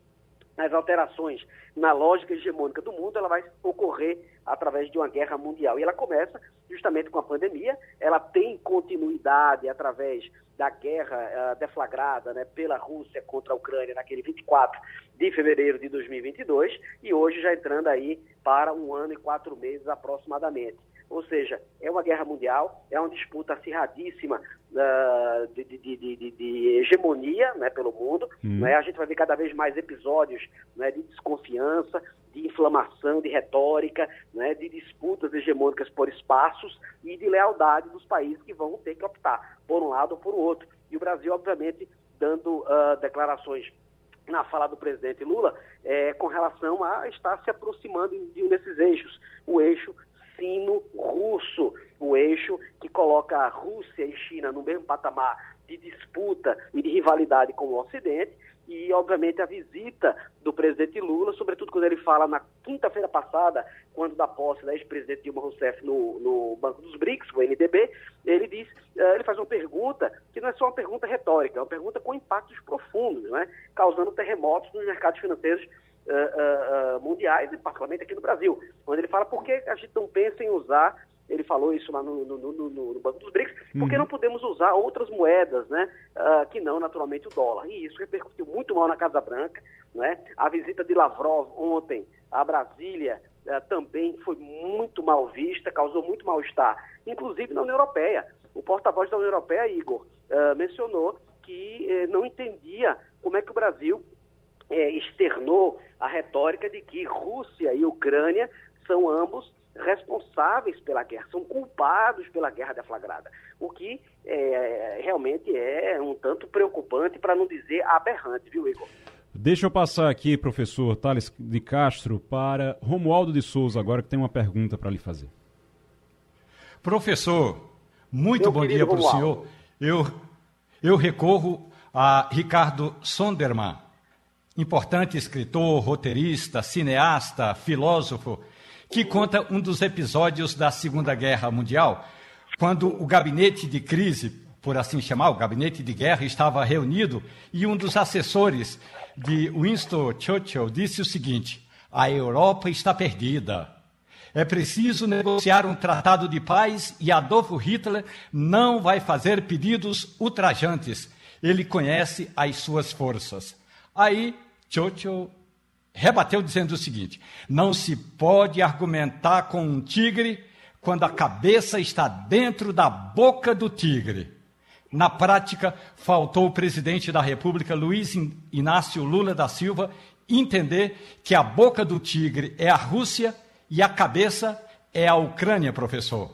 as alterações na lógica hegemônica do mundo, ela vai ocorrer através de uma guerra mundial. E ela começa justamente com a pandemia, ela tem continuidade através da guerra uh, deflagrada né, pela Rússia contra a Ucrânia naquele 24 de fevereiro de 2022 e hoje já entrando aí para um ano e quatro meses aproximadamente. Ou seja, é uma guerra mundial, é uma disputa acirradíssima uh, de, de, de, de, hegemonia né, pelo mundo. Uhum. Né? A gente vai ver cada vez mais episódios né, de desconfiança, de inflamação, de retórica, né, de disputas hegemônicas por espaços e de lealdade dos países que vão ter que optar por um lado ou por outro. E o Brasil, obviamente, dando uh, declarações na fala do presidente Lula é, com relação a estar se aproximando de um desses eixos, o eixo sino-russo, o eixo que coloca a Rússia e China no mesmo patamar de disputa e de rivalidade com o Ocidente, e, obviamente, a visita do presidente Lula, sobretudo quando ele fala na quinta-feira passada, quando da posse da ex-presidente Dilma Rousseff no, no Banco dos BRICS, o NDB, ele diz, eh, ele faz uma pergunta que não é só uma pergunta retórica, é uma pergunta com impactos profundos, né? causando terremotos nos mercados financeiros uh, uh, mundiais e particularmente aqui no Brasil, onde ele fala por que a gente não pensa em usar ele falou isso lá no, no, no, no Banco dos BRICS, porque uhum. não podemos usar outras moedas, né, uh, que não naturalmente o dólar. E isso repercutiu muito mal na Casa Branca, né? A visita de Lavrov ontem a Brasília também foi muito mal vista, causou muito mal-estar, inclusive na União Europeia. O porta-voz da União Europeia, Igor, mencionou que não entendia como é que o Brasil eh, externou a retórica de que Rússia e Ucrânia são ambos responsáveis pela guerra, são culpados pela guerra deflagrada, o que é, realmente é um tanto preocupante, para não dizer aberrante, viu, Igor? Deixa eu passar aqui, professor Thales de Castro, para Romualdo de Souza, agora que tem uma pergunta para lhe fazer. Professor, muito Meu bom dia para o senhor. Eu, eu recorro a Ricardo Sonderman, importante escritor, roteirista, cineasta, filósofo, que conta um dos episódios da Segunda Guerra Mundial, quando o gabinete de crise, por assim chamar, o gabinete de guerra, estava reunido e um dos assessores de Winston Churchill disse o seguinte: a Europa está perdida. É preciso negociar um tratado de paz e Adolfo Hitler não vai fazer pedidos ultrajantes. Ele conhece as suas forças. Aí Churchill rebateu dizendo o seguinte: não se pode argumentar com um tigre quando a cabeça está dentro da boca do tigre. Na prática, faltou o presidente da República, Luiz Inácio Lula da Silva, entender que a boca do tigre é a Rússia e a cabeça é a Ucrânia, professor.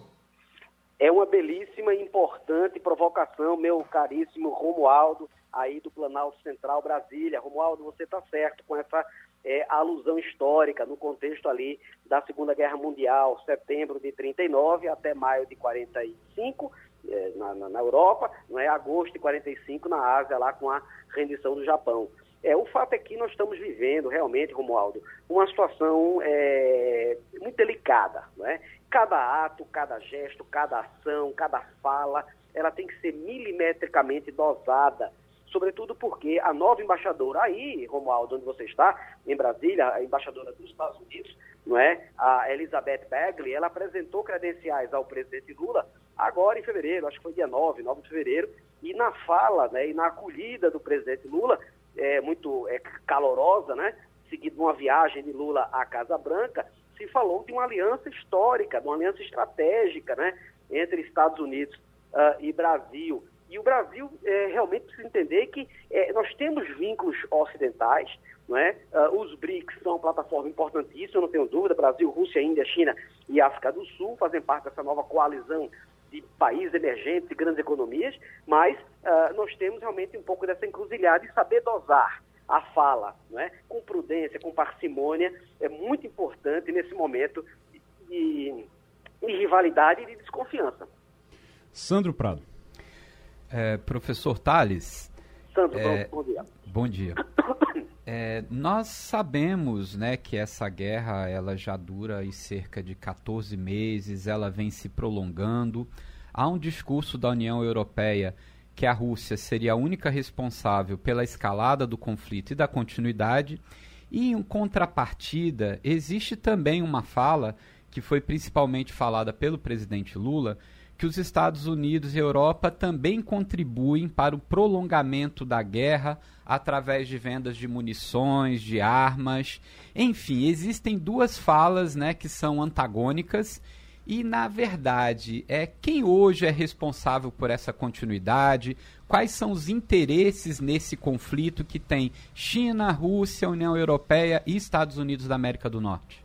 É uma belíssima e importante provocação, meu caríssimo Romualdo, aí do Planalto Central Brasília. Romualdo, você está certo com essa é, alusão histórica no contexto ali da Segunda Guerra Mundial, setembro de 39 até maio de 45 é, na, na, na, Europa, não é agosto de 45 na Ásia lá com a rendição do Japão. É, o fato é que nós estamos vivendo realmente, Romualdo, uma situação é, muito delicada. Não é? Cada ato, cada gesto, cada ação, cada fala, ela tem que ser milimetricamente dosada sobretudo porque a nova embaixadora aí, Romualdo, onde você está, em Brasília, a embaixadora dos Estados Unidos, não é? A Elizabeth Bagley, ela apresentou credenciais ao presidente Lula agora em fevereiro, acho que foi dia 9, 9 de fevereiro, e na fala, né, e na acolhida do presidente Lula, é muito é, calorosa, né, seguido uma viagem de Lula à Casa Branca, se falou de uma aliança histórica, de uma aliança estratégica, né, entre Estados Unidos uh, e Brasil. E o Brasil é, realmente precisa entender que é, nós temos vínculos ocidentais, não é? Uh, os BRICS são uma plataforma importantíssima, não tenho dúvida, Brasil, Rússia, Índia, China e África do Sul fazem parte dessa nova coalizão de países emergentes e grandes economias, mas uh, nós temos realmente um pouco dessa encruzilhada de saber dosar a fala, não é? com prudência, com parcimônia, é muito importante nesse momento de, de rivalidade e de desconfiança. Sandro Prado. É, professor Tales. Santos, é, bom dia. Bom dia. É, nós sabemos né, que essa guerra ela já dura aí cerca de 14 meses, ela vem se prolongando. Há um discurso da União Europeia que a Rússia seria a única responsável pela escalada do conflito e da continuidade. E em contrapartida, existe também uma fala que foi principalmente falada pelo presidente Lula, que os Estados Unidos e Europa também contribuem para o prolongamento da guerra através de vendas de munições, de armas. Enfim, existem duas falas né, que são antagônicas. E, na verdade, é quem hoje é responsável por essa continuidade? Quais são os interesses nesse conflito que tem China, Rússia, União Europeia e Estados Unidos da América do Norte?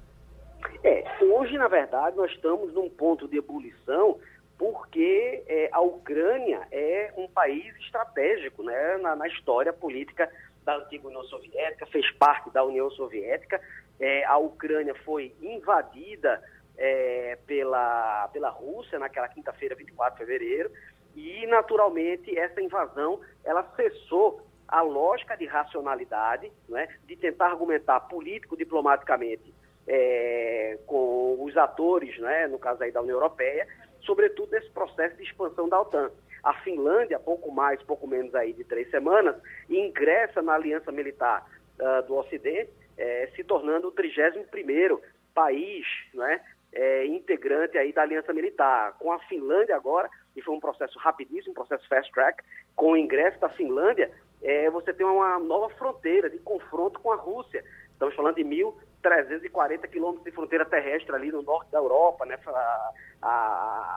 É, hoje, na verdade, nós estamos num ponto de ebulição porque é, a Ucrânia é um país estratégico né, na, na, história política da antiga União Soviética, fez parte da União Soviética. É, a Ucrânia foi invadida é, pela, pela Rússia naquela quinta-feira, 24 de fevereiro, e naturalmente essa invasão ela cessou a lógica de racionalidade, né, de tentar argumentar político-diplomaticamente é, com os atores, né, no caso aí da União Europeia, sobretudo nesse processo de expansão da OTAN. A Finlândia, pouco mais, pouco menos aí de três semanas, ingressa na Aliança Militar uh, do Ocidente, eh, se tornando o 31º país né, eh, integrante aí da Aliança Militar. Com a Finlândia agora, e foi um processo rapidíssimo, um processo fast track, com o ingresso da Finlândia, eh, você tem uma nova fronteira de confronto com a Rússia. Estamos falando de 1.340 quilômetros de fronteira terrestre ali no norte da Europa, né, a, a,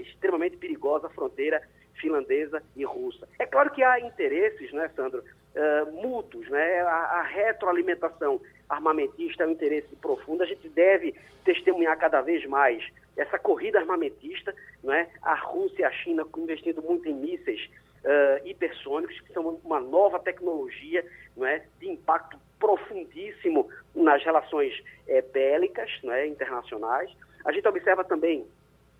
extremamente perigosa fronteira finlandesa e russa. É claro que há interesses, né, Sandro, uh, mútuos, né, a, a, retroalimentação armamentista é um interesse profundo, a gente deve testemunhar cada vez mais essa corrida armamentista, né, a Rússia e a China investindo muito em mísseis uh, hipersônicos, que são uma nova tecnologia né, de impacto profundíssimo nas relações é, bélicas né, internacionais. A gente observa também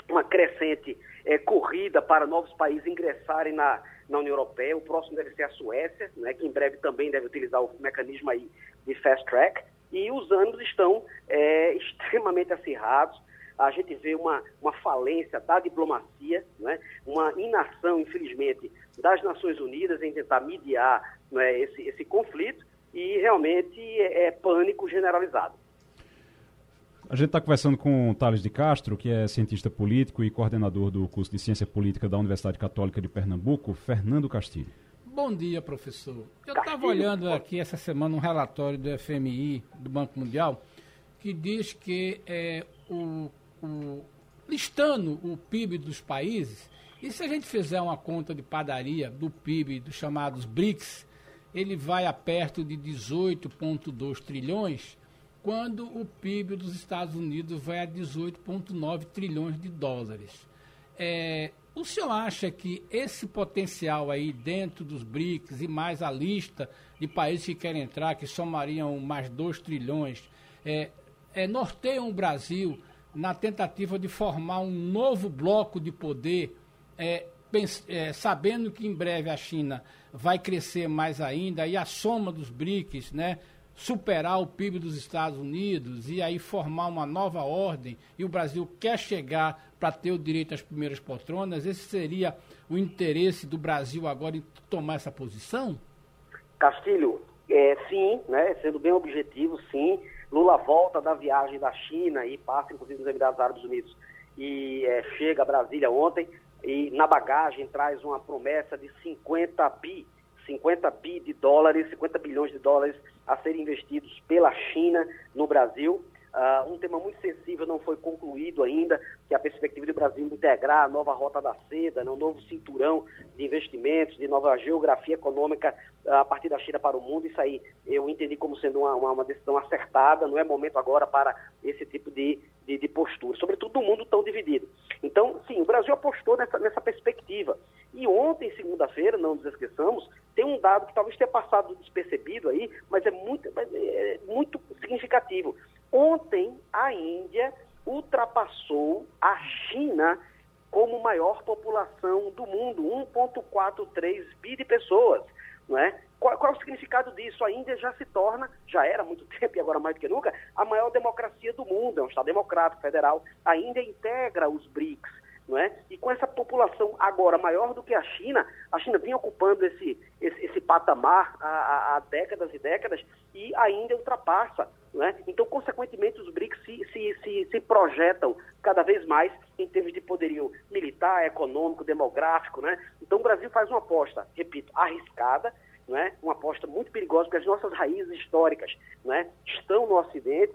uma crescente é, corrida para novos países ingressarem na, na União Europeia. O próximo deve ser a Suécia, né, que em breve também deve utilizar o mecanismo aí de fast track. E os ânimos estão é, extremamente acirrados. A gente vê uma, uma falência da diplomacia, né, uma inação, infelizmente, das Nações Unidas em tentar mediar né, esse, esse conflito e realmente é, é pânico generalizado. A gente está conversando com o Thales de Castro, que é cientista político e coordenador do curso de Ciência Política da Universidade Católica de Pernambuco, Fernando Castilho. Bom dia, professor. Eu estava olhando aqui essa semana um relatório do FMI, do Banco Mundial, que diz que é, o, o, listando o PIB dos países, e se a gente fizer uma conta de padaria do PIB dos chamados BRICS, ele vai a perto de 18,2 trilhões, quando o PIB dos Estados Unidos vai a 18,9 trilhões de dólares. é, o senhor acha que esse potencial aí dentro dos BRICS e mais a lista de países que querem entrar, que somariam mais 2 trilhões, é, é, norteiam o Brasil na tentativa de formar um novo bloco de poder, é, é, sabendo que em breve a China vai crescer mais ainda e a soma dos BRICS, né, superar o PIB dos Estados Unidos e aí formar uma nova ordem e o Brasil quer chegar para ter o direito às primeiras poltronas, esse seria o interesse do Brasil agora em tomar essa posição? Castilho, é, sim, né, sendo bem objetivo, sim. Lula volta da viagem da China e passa, inclusive, nos Emirados Árabes Unidos e é, chega a Brasília ontem e na bagagem traz uma promessa de 50 bi 50 bi de dólares, 50 bilhões de dólares a serem investidos pela China no Brasil. Uh, um tema muito sensível não foi concluído ainda, que é a perspectiva do Brasil integrar a nova rota da seda, né, um novo cinturão de investimentos, de nova geografia econômica uh, a partir da China para o mundo. Isso aí eu entendi como sendo uma, uma, uma decisão acertada, não é momento agora para esse tipo de, de, de postura, sobretudo no mundo tão dividido. Então, sim, o Brasil apostou nessa, nessa perspectiva. E ontem, segunda-feira, não nos esqueçamos, tem um dado que talvez tenha passado despercebido aí, mas é muito, é muito significativo. Ontem, a Índia ultrapassou a China como maior população do mundo, 1,43 bi de pessoas. Não é? Qual, qual, é o significado disso? A Índia já se torna, já era há muito tempo e agora mais do que nunca, a maior democracia do mundo, é um Estado democrático, federal. A Índia integra os BRICS não é? E com essa população agora maior do que a China, a China vinha ocupando esse, esse, esse patamar há, há, décadas e décadas e ainda ultrapassa, não é? Então, consequentemente, os BRICS se, se, se, se projetam cada vez mais em termos de poderio militar, econômico, demográfico, né? Então, o Brasil faz uma aposta, repito, arriscada, não é? Uma aposta muito perigosa, porque as nossas raízes históricas, não é? Estão no Ocidente,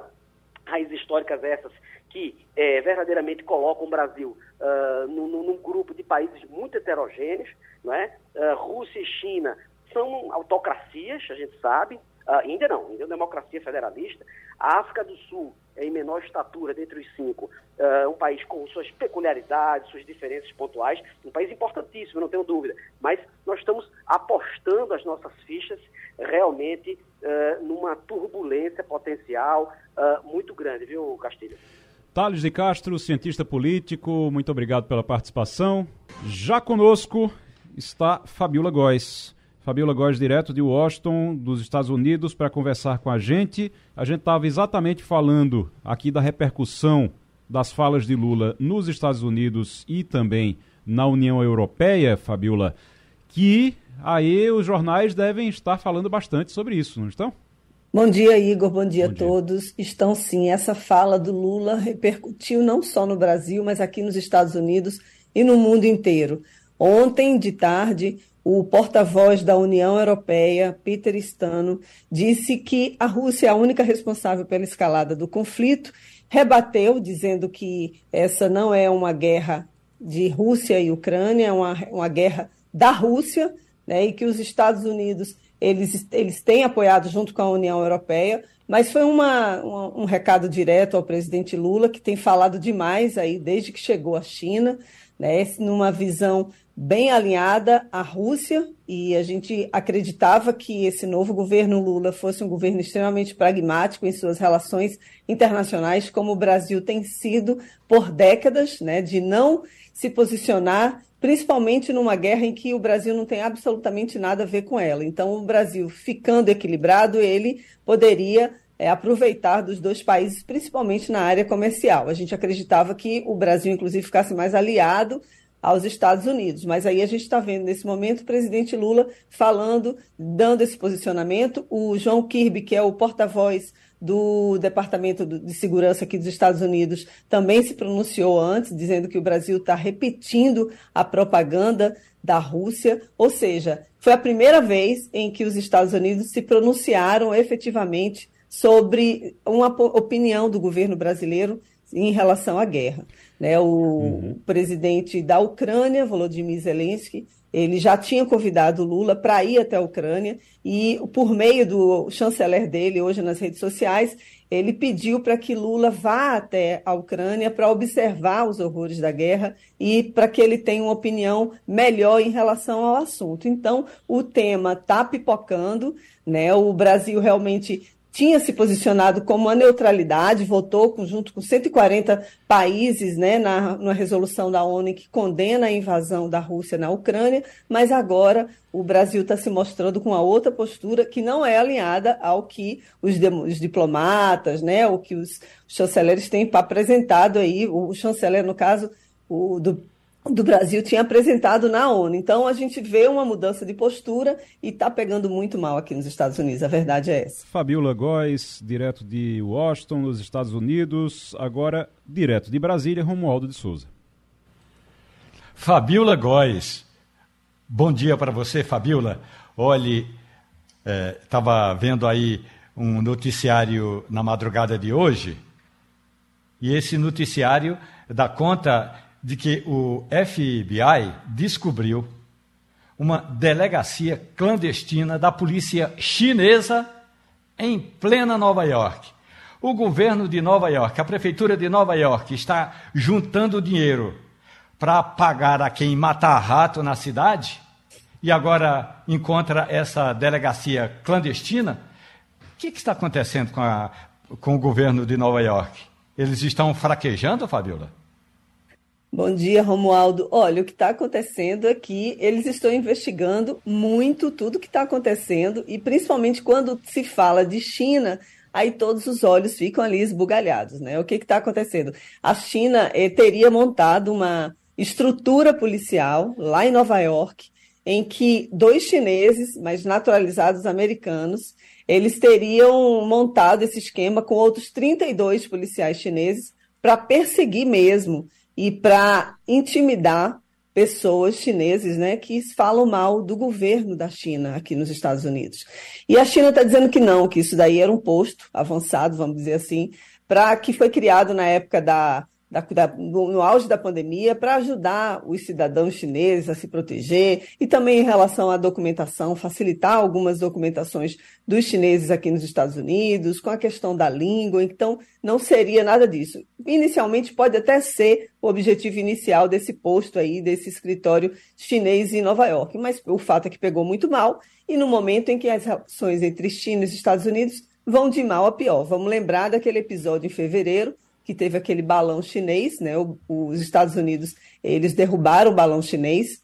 raízes históricas essas que é, verdadeiramente colocam o Brasil uh, num, num, grupo de países muito heterogêneos, não é? Uh, Rússia e China são autocracias, a gente sabe, uh, não, Índia é uma democracia federalista, a África do Sul é em menor estatura dentre os cinco, uh, um país com suas peculiaridades, suas diferenças pontuais, um país importantíssimo, não tenho dúvida, mas nós estamos apostando as nossas fichas realmente uh, numa turbulência potencial uh, muito grande, viu, Castilho? Thales de Castro, cientista político, muito obrigado pela participação. Já conosco está Fabiola Góes. Fabiola Góes, direto de Washington, dos Estados Unidos, para conversar com a gente. A gente estava exatamente falando aqui da repercussão das falas de Lula nos Estados Unidos e também na União Europeia, Fabiola, que aí os jornais devem estar falando bastante sobre isso, não estão? Bom dia, Igor. Bom dia Bom a todos. Dia. Estão sim. Essa fala do Lula repercutiu não só no Brasil, mas aqui nos Estados Unidos e no mundo inteiro. Ontem de tarde, o porta-voz da União Europeia, Peter Stano, disse que a Rússia é a única responsável pela escalada do conflito, rebateu, dizendo que essa não é uma guerra de Rússia e Ucrânia, é uma, uma guerra da Rússia, né, e que os Estados Unidos eles, eles têm apoiado junto com a União Europeia, mas foi uma, um recado direto ao presidente Lula, que tem falado demais aí desde que chegou à China, né, numa visão bem alinhada à Rússia, e a gente acreditava que esse novo governo Lula fosse um governo extremamente pragmático em suas relações internacionais, como o Brasil tem sido por décadas, né, de não se posicionar principalmente numa guerra em que o Brasil não tem absolutamente nada a ver com ela. Então, o Brasil ficando equilibrado, ele poderia é, aproveitar dos dois países, principalmente na área comercial. A gente acreditava que o Brasil, inclusive, ficasse mais aliado aos Estados Unidos. Mas aí a gente está vendo nesse momento o presidente Lula falando, dando esse posicionamento. O João Kirby, que é o porta-voz do Departamento de Segurança aqui dos Estados Unidos também se pronunciou antes, dizendo que o Brasil está repetindo a propaganda da Rússia, ou seja, foi a primeira vez em que os Estados Unidos se pronunciaram efetivamente sobre uma opinião do governo brasileiro em relação à guerra. Né? O uhum. presidente da Ucrânia, Volodymyr Zelensky, ele já tinha convidado Lula para ir até a Ucrânia e, por meio do chanceler dele, hoje nas redes sociais, ele pediu para que Lula vá até a Ucrânia para observar os horrores da guerra e para que ele tenha uma opinião melhor em relação ao assunto. Então, o tema está pipocando, né? O Brasil realmente tinha se posicionado como a neutralidade, votou junto com 140 países né, na, na resolução da ONU que condena a invasão da Rússia na Ucrânia, mas agora o Brasil está se mostrando com a outra postura que não é alinhada ao que os, os diplomatas, né, o que os chanceleres têm apresentado aí, o chanceler, no caso, o do do Brasil tinha apresentado na ONU. Então a gente vê uma mudança de postura e está pegando muito mal aqui nos Estados Unidos. A verdade é essa. Fabiola Góes, direto de Washington, nos Estados Unidos, agora direto de Brasília, Romualdo de Souza. Fabiola Góes, bom dia para você, Fabiola. Olhe, estava é, vendo aí um noticiário na madrugada de hoje e esse noticiário dá conta de que o FBI descobriu uma delegacia clandestina da polícia chinesa em plena Nova York. O governo de Nova York, a prefeitura de Nova York, está juntando dinheiro para pagar a quem matar rato na cidade e agora encontra essa delegacia clandestina. O que, que está acontecendo com, a, com o governo de Nova York? Eles estão fraquejando, Fabiola? Bom dia, Romualdo. Olha, o que está acontecendo aqui, é eles estão investigando muito tudo que está acontecendo, e principalmente quando se fala de China, aí todos os olhos ficam ali esbugalhados, né? O que está acontecendo? A China eh, teria montado uma estrutura policial lá em Nova York, em que dois chineses, mas naturalizados americanos, eles teriam montado esse esquema com outros 32 policiais chineses para perseguir mesmo e para intimidar pessoas chineses né, que falam mal do governo da China aqui nos Estados Unidos. E a China está dizendo que não, que isso daí era um posto avançado, vamos dizer assim, para que foi criado na época da da, da, no, no, auge da pandemia para ajudar os cidadãos chineses a se proteger e também em relação à documentação, facilitar algumas documentações dos chineses aqui nos Estados Unidos, com a questão da língua. Então, não seria nada disso. Inicialmente, pode até ser o objetivo inicial desse posto aí, desse escritório chinês em Nova York, mas o fato é que pegou muito mal e no momento em que as relações entre China e os Estados Unidos vão de mal a pior. Vamos lembrar daquele episódio em fevereiro que teve aquele balão chinês, né? O, os Estados Unidos eles derrubaram o balão chinês,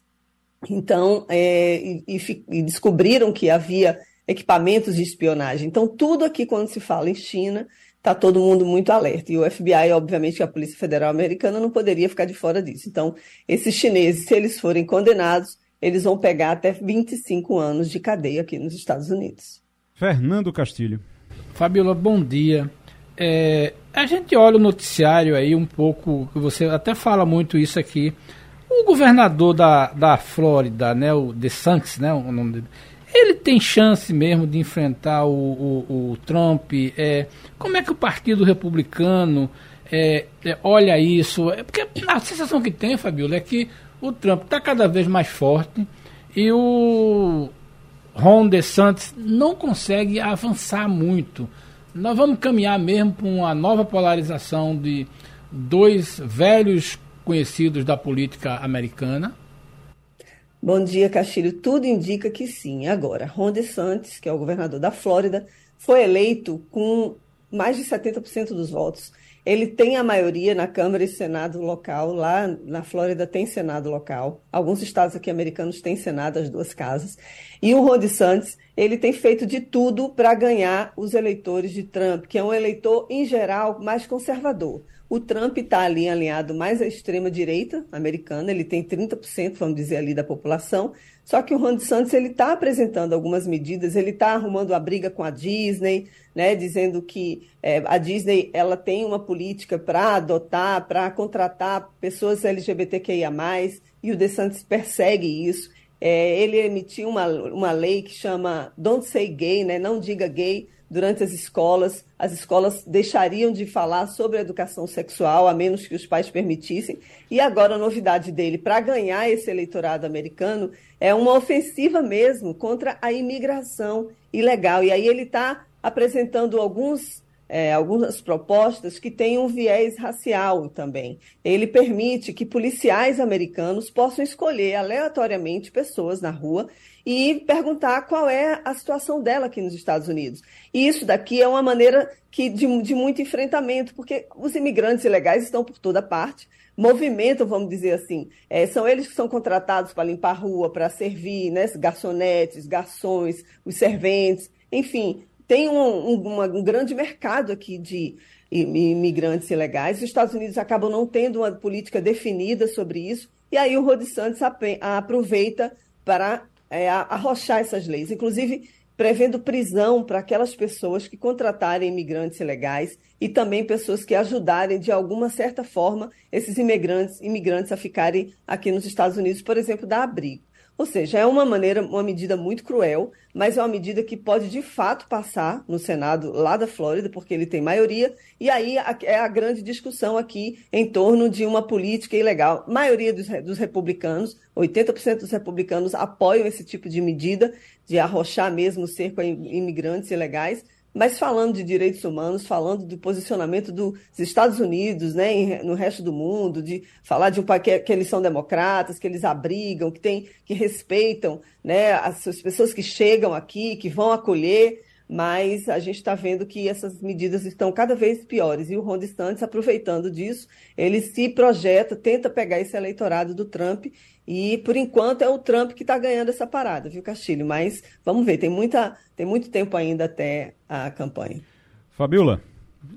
então é, e, e, descobriram que havia equipamentos de espionagem. Então tudo aqui quando se fala em China está todo mundo muito alerta e o FBI, obviamente, a Polícia Federal Americana não poderia ficar de fora disso. Então esses chineses, se eles forem condenados, eles vão pegar até 25 anos de cadeia aqui nos Estados Unidos. Fernando Castilho. Fabiola, bom dia. É, a gente olha o noticiário aí um pouco, você até fala muito isso aqui. O governador da, da Flórida, né, o DeSantis, né, o nome dele, ele tem chance mesmo de enfrentar o, o, o Trump? É, como é que o Partido Republicano é, é, olha isso? É porque a sensação que tem, Fabiola, é que o Trump está cada vez mais forte e o Ron DeSantis não consegue avançar muito nós vamos caminhar mesmo para uma nova polarização de dois velhos conhecidos da política americana? Bom dia, Castilho. Tudo indica que sim. Agora, Ron DeSantis, que é o governador da Flórida, foi eleito com mais de 70% dos votos. Ele tem a maioria na Câmara e Senado local. Lá na Flórida tem Senado local. Alguns estados aqui americanos têm Senado, as duas casas. E o Ron DeSantis, ele tem feito de tudo para ganhar os eleitores de Trump, que é um eleitor, em geral, mais conservador. O Trump está ali alinhado mais à extrema-direita americana, ele tem 30%, vamos dizer, ali da população. Só que o Ron DeSantis está apresentando algumas medidas, ele está arrumando a briga com a Disney, né, dizendo que é, a Disney ela tem uma política para adotar, para contratar pessoas LGBTQIA+, e o DeSantis persegue isso. É, ele emitiu uma, uma lei que chama Don't Say Gay, né, não diga gay, durante as escolas. As escolas deixariam de falar sobre a educação sexual, a menos que os pais permitissem. E agora a novidade dele, para ganhar esse eleitorado americano, é uma ofensiva mesmo contra a imigração ilegal. E aí ele está apresentando alguns é, algumas propostas que têm um viés racial também. Ele permite que policiais americanos possam escolher aleatoriamente pessoas na rua e perguntar qual é a situação dela aqui nos Estados Unidos. E isso daqui é uma maneira que, de, de muito enfrentamento, porque os imigrantes ilegais estão por toda parte, movimentam, vamos dizer assim. É, são eles que são contratados para limpar a rua, para servir, né, garçonetes, garçons, os serventes, enfim, tem um, um, um grande mercado aqui de imigrantes ilegais. Os Estados Unidos acabam não tendo uma política definida sobre isso, e aí o Rod Santos aproveita para é, arrochar essas leis, inclusive prevendo prisão para aquelas pessoas que contratarem imigrantes ilegais e também pessoas que ajudarem de alguma certa forma esses imigrantes, imigrantes a ficarem aqui nos Estados Unidos, por exemplo, dar abrigo. Ou seja, é uma maneira, uma medida muito cruel, mas é uma medida que pode de fato passar no Senado lá da Flórida, porque ele tem maioria, e aí é a grande discussão aqui em torno de uma política ilegal. A maioria dos, dos republicanos, 80% dos republicanos apoiam esse tipo de medida de arrochar mesmo o cerco a imigrantes ilegais, mas falando de direitos humanos, falando do posicionamento dos Estados Unidos né, no resto do mundo, de falar de um que, que eles são democratas, que eles abrigam, que, tem, que respeitam né, as, as pessoas que chegam aqui, que vão acolher, mas a gente está vendo que essas medidas estão cada vez piores. E o Ron DeSantis, aproveitando disso, ele se projeta, tenta pegar esse eleitorado do Trump e, por enquanto, é o Trump que está ganhando essa parada, viu, Castilho? Mas vamos ver, tem, muita, tem muito tempo ainda até a campanha. Fabiola,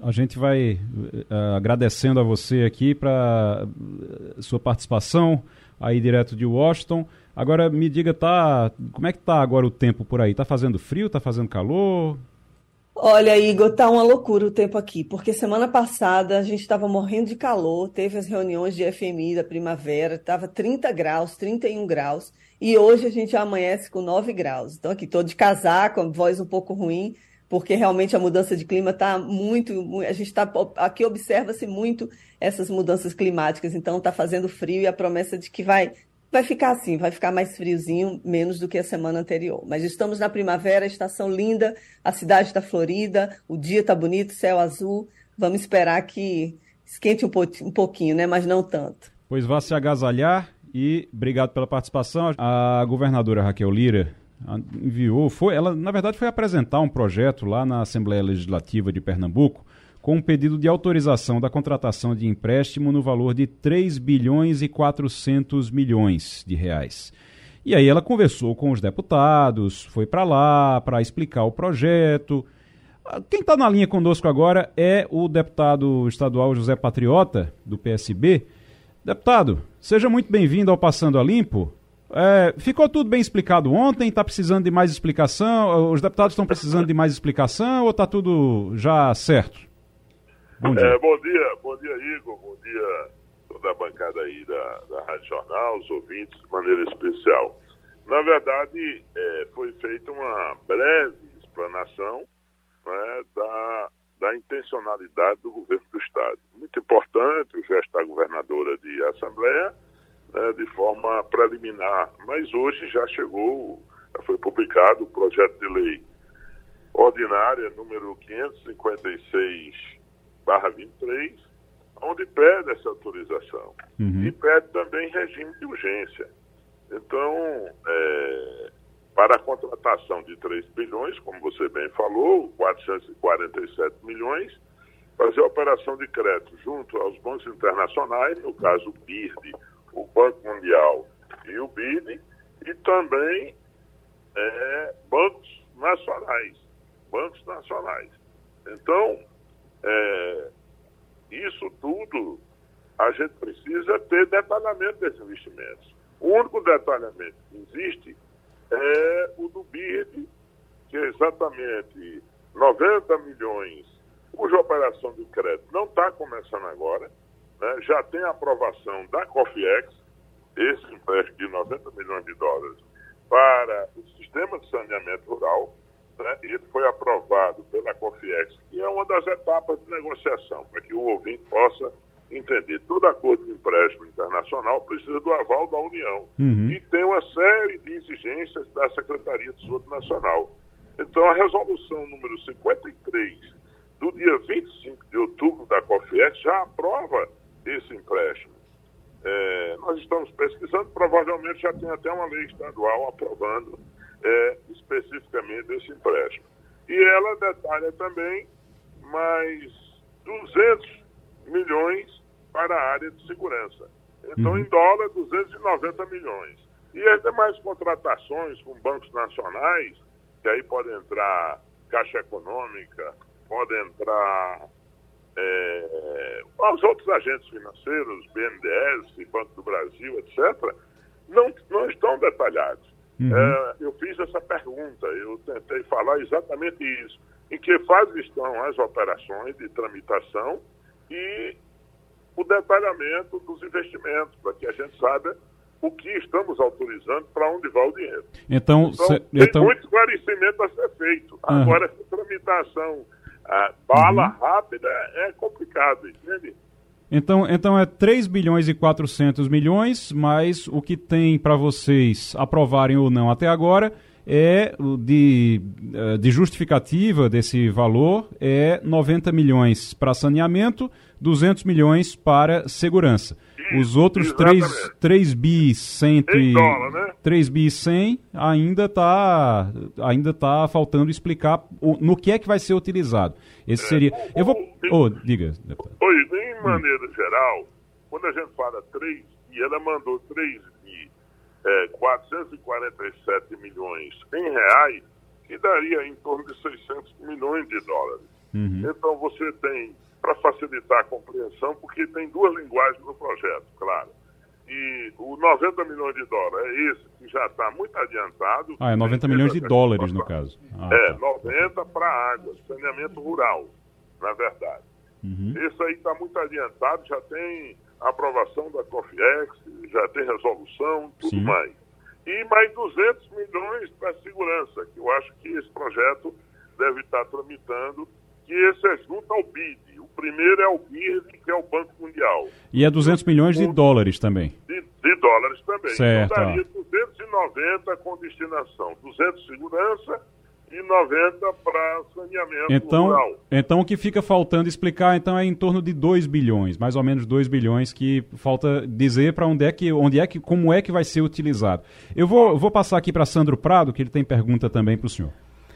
a gente vai uh, agradecendo a você aqui para uh, sua participação aí direto de Washington. Agora me diga, tá, como é que tá agora o tempo por aí? Tá fazendo frio? Tá fazendo calor? Olha, Igor, tá uma loucura o tempo aqui, porque semana passada a gente estava morrendo de calor, teve as reuniões de FMI da primavera, estava 30 graus, 31 graus, e hoje a gente amanhece com 9 graus. Então aqui estou de casaco, voz um pouco ruim, porque realmente a mudança de clima está muito, a gente está aqui observa-se muito essas mudanças climáticas, então está fazendo frio e a promessa de que vai Vai ficar assim, vai ficar mais friozinho, menos do que a semana anterior. Mas estamos na primavera, estação linda, a cidade está florida, o dia está bonito, céu azul. Vamos esperar que esquente um, pouquinho, né? Mas não tanto. Pois vá se agasalhar e obrigado pela participação. A governadora Raquel Lira enviou, foi, ela na verdade foi apresentar um projeto lá na Assembleia Legislativa de Pernambuco com um pedido de autorização da contratação de empréstimo no valor de 3 bilhões e 400 milhões de reais. E aí ela conversou com os deputados, foi para lá para explicar o projeto. Ah, quem está na linha conosco agora é o deputado estadual José Patriota, do PSB. Deputado, seja muito bem-vindo ao Passando a Limpo. É, ficou tudo bem explicado ontem? Está precisando de mais explicação? Os deputados estão precisando de mais explicação ou está tudo já certo? Bom dia. É, bom dia, bom dia, Igor, bom dia toda a bancada aí da, da Rádio Jornal, os ouvintes, de maneira especial. Na verdade, é, foi feita uma breve explanação né, da, da intencionalidade do governo do Estado. Muito importante o gesto da governadora de Assembleia, né, de forma preliminar, mas hoje já chegou, já foi publicado o projeto de lei ordinária número 556 barra 23, onde pede essa autorização. Uhum. E pede também regime de urgência. Então, é, para a contratação de 3 bilhões, como você bem falou, 447 milhões, fazer a operação de crédito junto aos bancos internacionais, no caso o BIRD, o Banco Mundial e o BID, e também é, bancos nacionais. Bancos nacionais. Então, é, isso tudo a gente precisa ter detalhamento desses investimentos. O único detalhamento que existe é o do BID, que é exatamente 90 milhões, cuja operação de crédito não está começando agora, né? já tem aprovação da COFIEX, esse empréstimo de 90 milhões de dólares para o sistema de saneamento rural, né, ele foi aprovado pela COFIEX, e é uma das etapas de negociação, para que o ouvinte possa entender. Todo acordo de empréstimo internacional precisa do aval da União uhum. e tem uma série de exigências da Secretaria de Saúde Nacional. Então, a resolução número 53 do dia 25 de outubro da COFIEX já aprova esse empréstimo. É, nós estamos pesquisando, provavelmente já tem até uma lei estadual aprovando é, especificamente esse empréstimo. E ela detalha também mais 200 milhões para a área de segurança. Então, uhum. em dólar, 290 milhões. E as demais contratações com bancos nacionais, que aí pode entrar Caixa Econômica, pode entrar é, os outros agentes financeiros, BNDES, Banco do Brasil, etc., não, não estão detalhados. Uhum. É, eu fiz essa pergunta, eu tentei falar exatamente isso. Em que fase estão as operações de tramitação e o detalhamento dos investimentos, para que a gente saiba o que estamos autorizando, para onde vai o dinheiro. Então, então cê, tem então... muito esclarecimento a ser feito. Uhum. Agora, essa tramitação bala uhum. rápida é complicado, entende? Então, então é 3 bilhões e 400 milhões, mas o que tem para vocês aprovarem ou não até agora é de, eh, de justificativa desse valor é 90 milhões para saneamento, 200 milhões para segurança. Os outros 3, 3 bi 100 e, dólar, né? 3 bi 100 ainda está ainda tá faltando explicar o, no que é que vai ser utilizado. Esse é, seria. Eu vou. Oh, diga, deputado. Oi, de maneira hum. geral, quando a gente fala 3 bi, ela mandou 3 bi é, 447 milhões em reais, que daria em torno de 600 milhões de dólares. Uhum. Então você tem para facilitar a compreensão, porque tem duas linguagens no projeto, claro. E o 90 milhões de dólares é esse que já está muito adiantado. Ah, é 90 milhões de dólares, no caso. Ah, é, tá. 90 para água, saneamento rural, na verdade. Uhum. Esse aí está muito adiantado, já tem aprovação da COFIEX, já tem resolução, tudo Sim. mais. E mais 200 milhões para segurança, que eu acho que esse projeto deve estar tramitando, que esse é junto ao BID, primeiro é o BIRD, que é o Banco Mundial. E é 200 milhões de dólares também. De, de dólares também. Certo. Então daria 290 com destinação. 200 segurança e 90 para saneamento então, rural. Então o que fica faltando explicar então é em torno de 2 bilhões, mais ou menos 2 bilhões que falta dizer para onde é que onde é que como é que vai ser utilizado. Eu vou, vou passar aqui para Sandro Prado, que ele tem pergunta também para o senhor.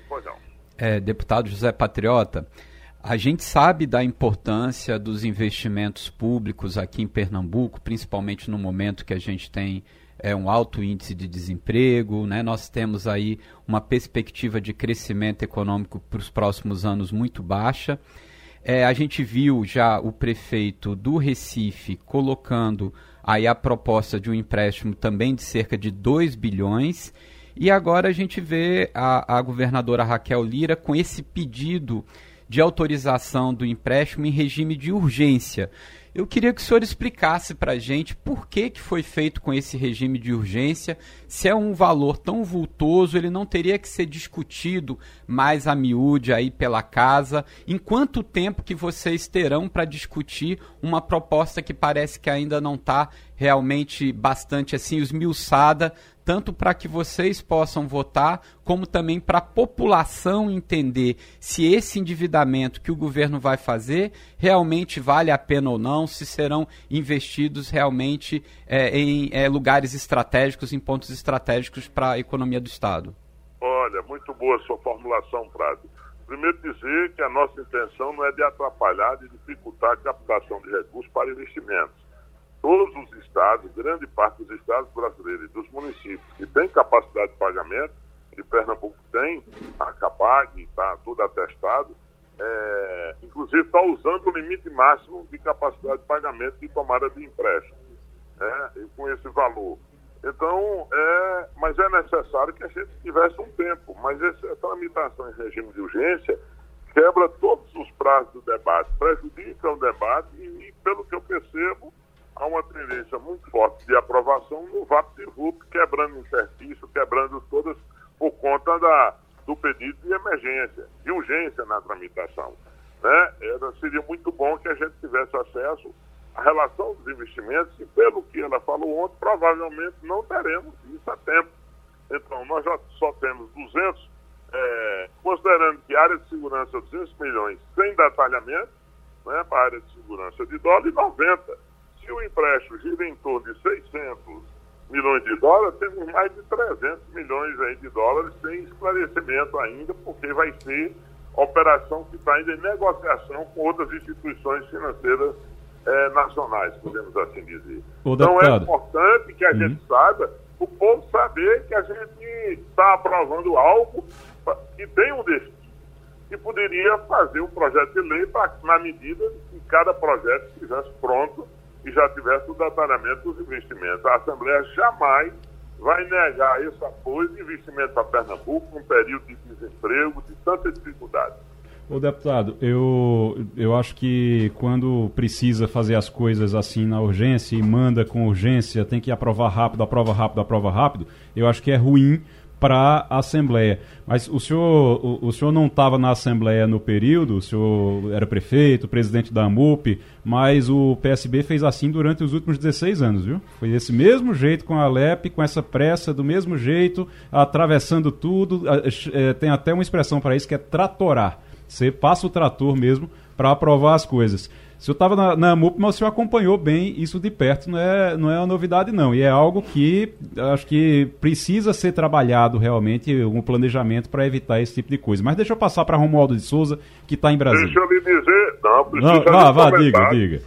Pois não. É, deputado José Patriota, a gente sabe da importância dos investimentos públicos aqui em Pernambuco, principalmente no momento que a gente tem é, um alto índice de desemprego, né? nós temos aí uma perspectiva de crescimento econômico para os próximos anos muito baixa. É, a gente viu já o prefeito do Recife colocando aí a proposta de um empréstimo também de cerca de 2 bilhões. E agora a gente vê a, a governadora Raquel Lira com esse pedido de autorização do empréstimo em regime de urgência. Eu queria que o senhor explicasse para a gente por que, que foi feito com esse regime de urgência. Se é um valor tão vultoso, ele não teria que ser discutido mais a miúde aí pela casa. Em quanto tempo que vocês terão para discutir uma proposta que parece que ainda não está realmente bastante assim esmiuçada tanto para que vocês possam votar, como também para a população entender se esse endividamento que o governo vai fazer realmente vale a pena ou não, se serão investidos realmente é, em é, lugares estratégicos, em pontos estratégicos para a economia do Estado. Olha, muito boa sua formulação, Prado. Primeiro dizer que a nossa intenção não é de atrapalhar, de dificultar a captação de recursos para investimentos todos os estados, grande parte dos estados brasileiros e dos municípios que têm capacidade de pagamento, e Pernambuco tem, a CAPAG, está tudo atestado, é, inclusive está usando o limite máximo de capacidade de pagamento de tomada de empréstimo, né, com esse valor. Então, é, mas é necessário que a gente tivesse um tempo, mas essa tramitação em regime de urgência quebra todos os prazos do debate, prejudica o debate e, pelo que eu percebo, há uma tendência muito forte de aprovação no VAP-VUP, quebrando exercício, quebrando todas por conta da, do pedido de emergência, de urgência na tramitação. Né? Era, seria muito bom que a gente tivesse acesso à relação dos investimentos e, pelo que ela falou ontem, provavelmente não teremos isso a tempo. Então, nós já só temos 200, é, considerando que a área de segurança 200 milhões sem detalhamento, né, para a área de segurança de dólar, e 90. Se o empréstimo gira em torno de 600 milhões de dólares, temos mais de 300 milhões aí de dólares sem esclarecimento ainda, porque vai ser operação que está ainda em negociação com outras instituições financeiras eh, nacionais, podemos assim dizer. então é importante que a uhum. gente saiba, o povo saber que a gente está aprovando algo que tem um destino, que poderia fazer um projeto de lei para, na medida que cada projeto estivesse pronto e já tivesse o detalhamento dos investimentos. A Assembleia jamais vai negar esse apoio de investimento para Pernambuco num período de desemprego, de tanta dificuldade. Ô deputado, eu, eu acho que quando precisa fazer as coisas assim na urgência e manda com urgência, tem que aprovar rápido, aprova rápido, aprova rápido, eu acho que é ruim para a Assembleia. Mas o senhor, o, o senhor não estava na Assembleia no período, o senhor era prefeito, presidente da AMUP, mas o PSB fez assim durante os últimos 16 anos, viu? Foi desse mesmo jeito com a LEP, com essa pressa, do mesmo jeito, atravessando tudo. É, tem até uma expressão para isso que é tratorar. Você passa o trator mesmo para aprovar as coisas. Se eu estava na, na MUP, mas o senhor acompanhou bem isso de perto, não é, não é uma novidade não. E é algo que acho que precisa ser trabalhado realmente, um planejamento para evitar esse tipo de coisa. Mas deixa eu passar para Romualdo de Souza, que está em Brasília. Deixa eu lhe dizer, não, precisa não, vá, vá, diga, diga.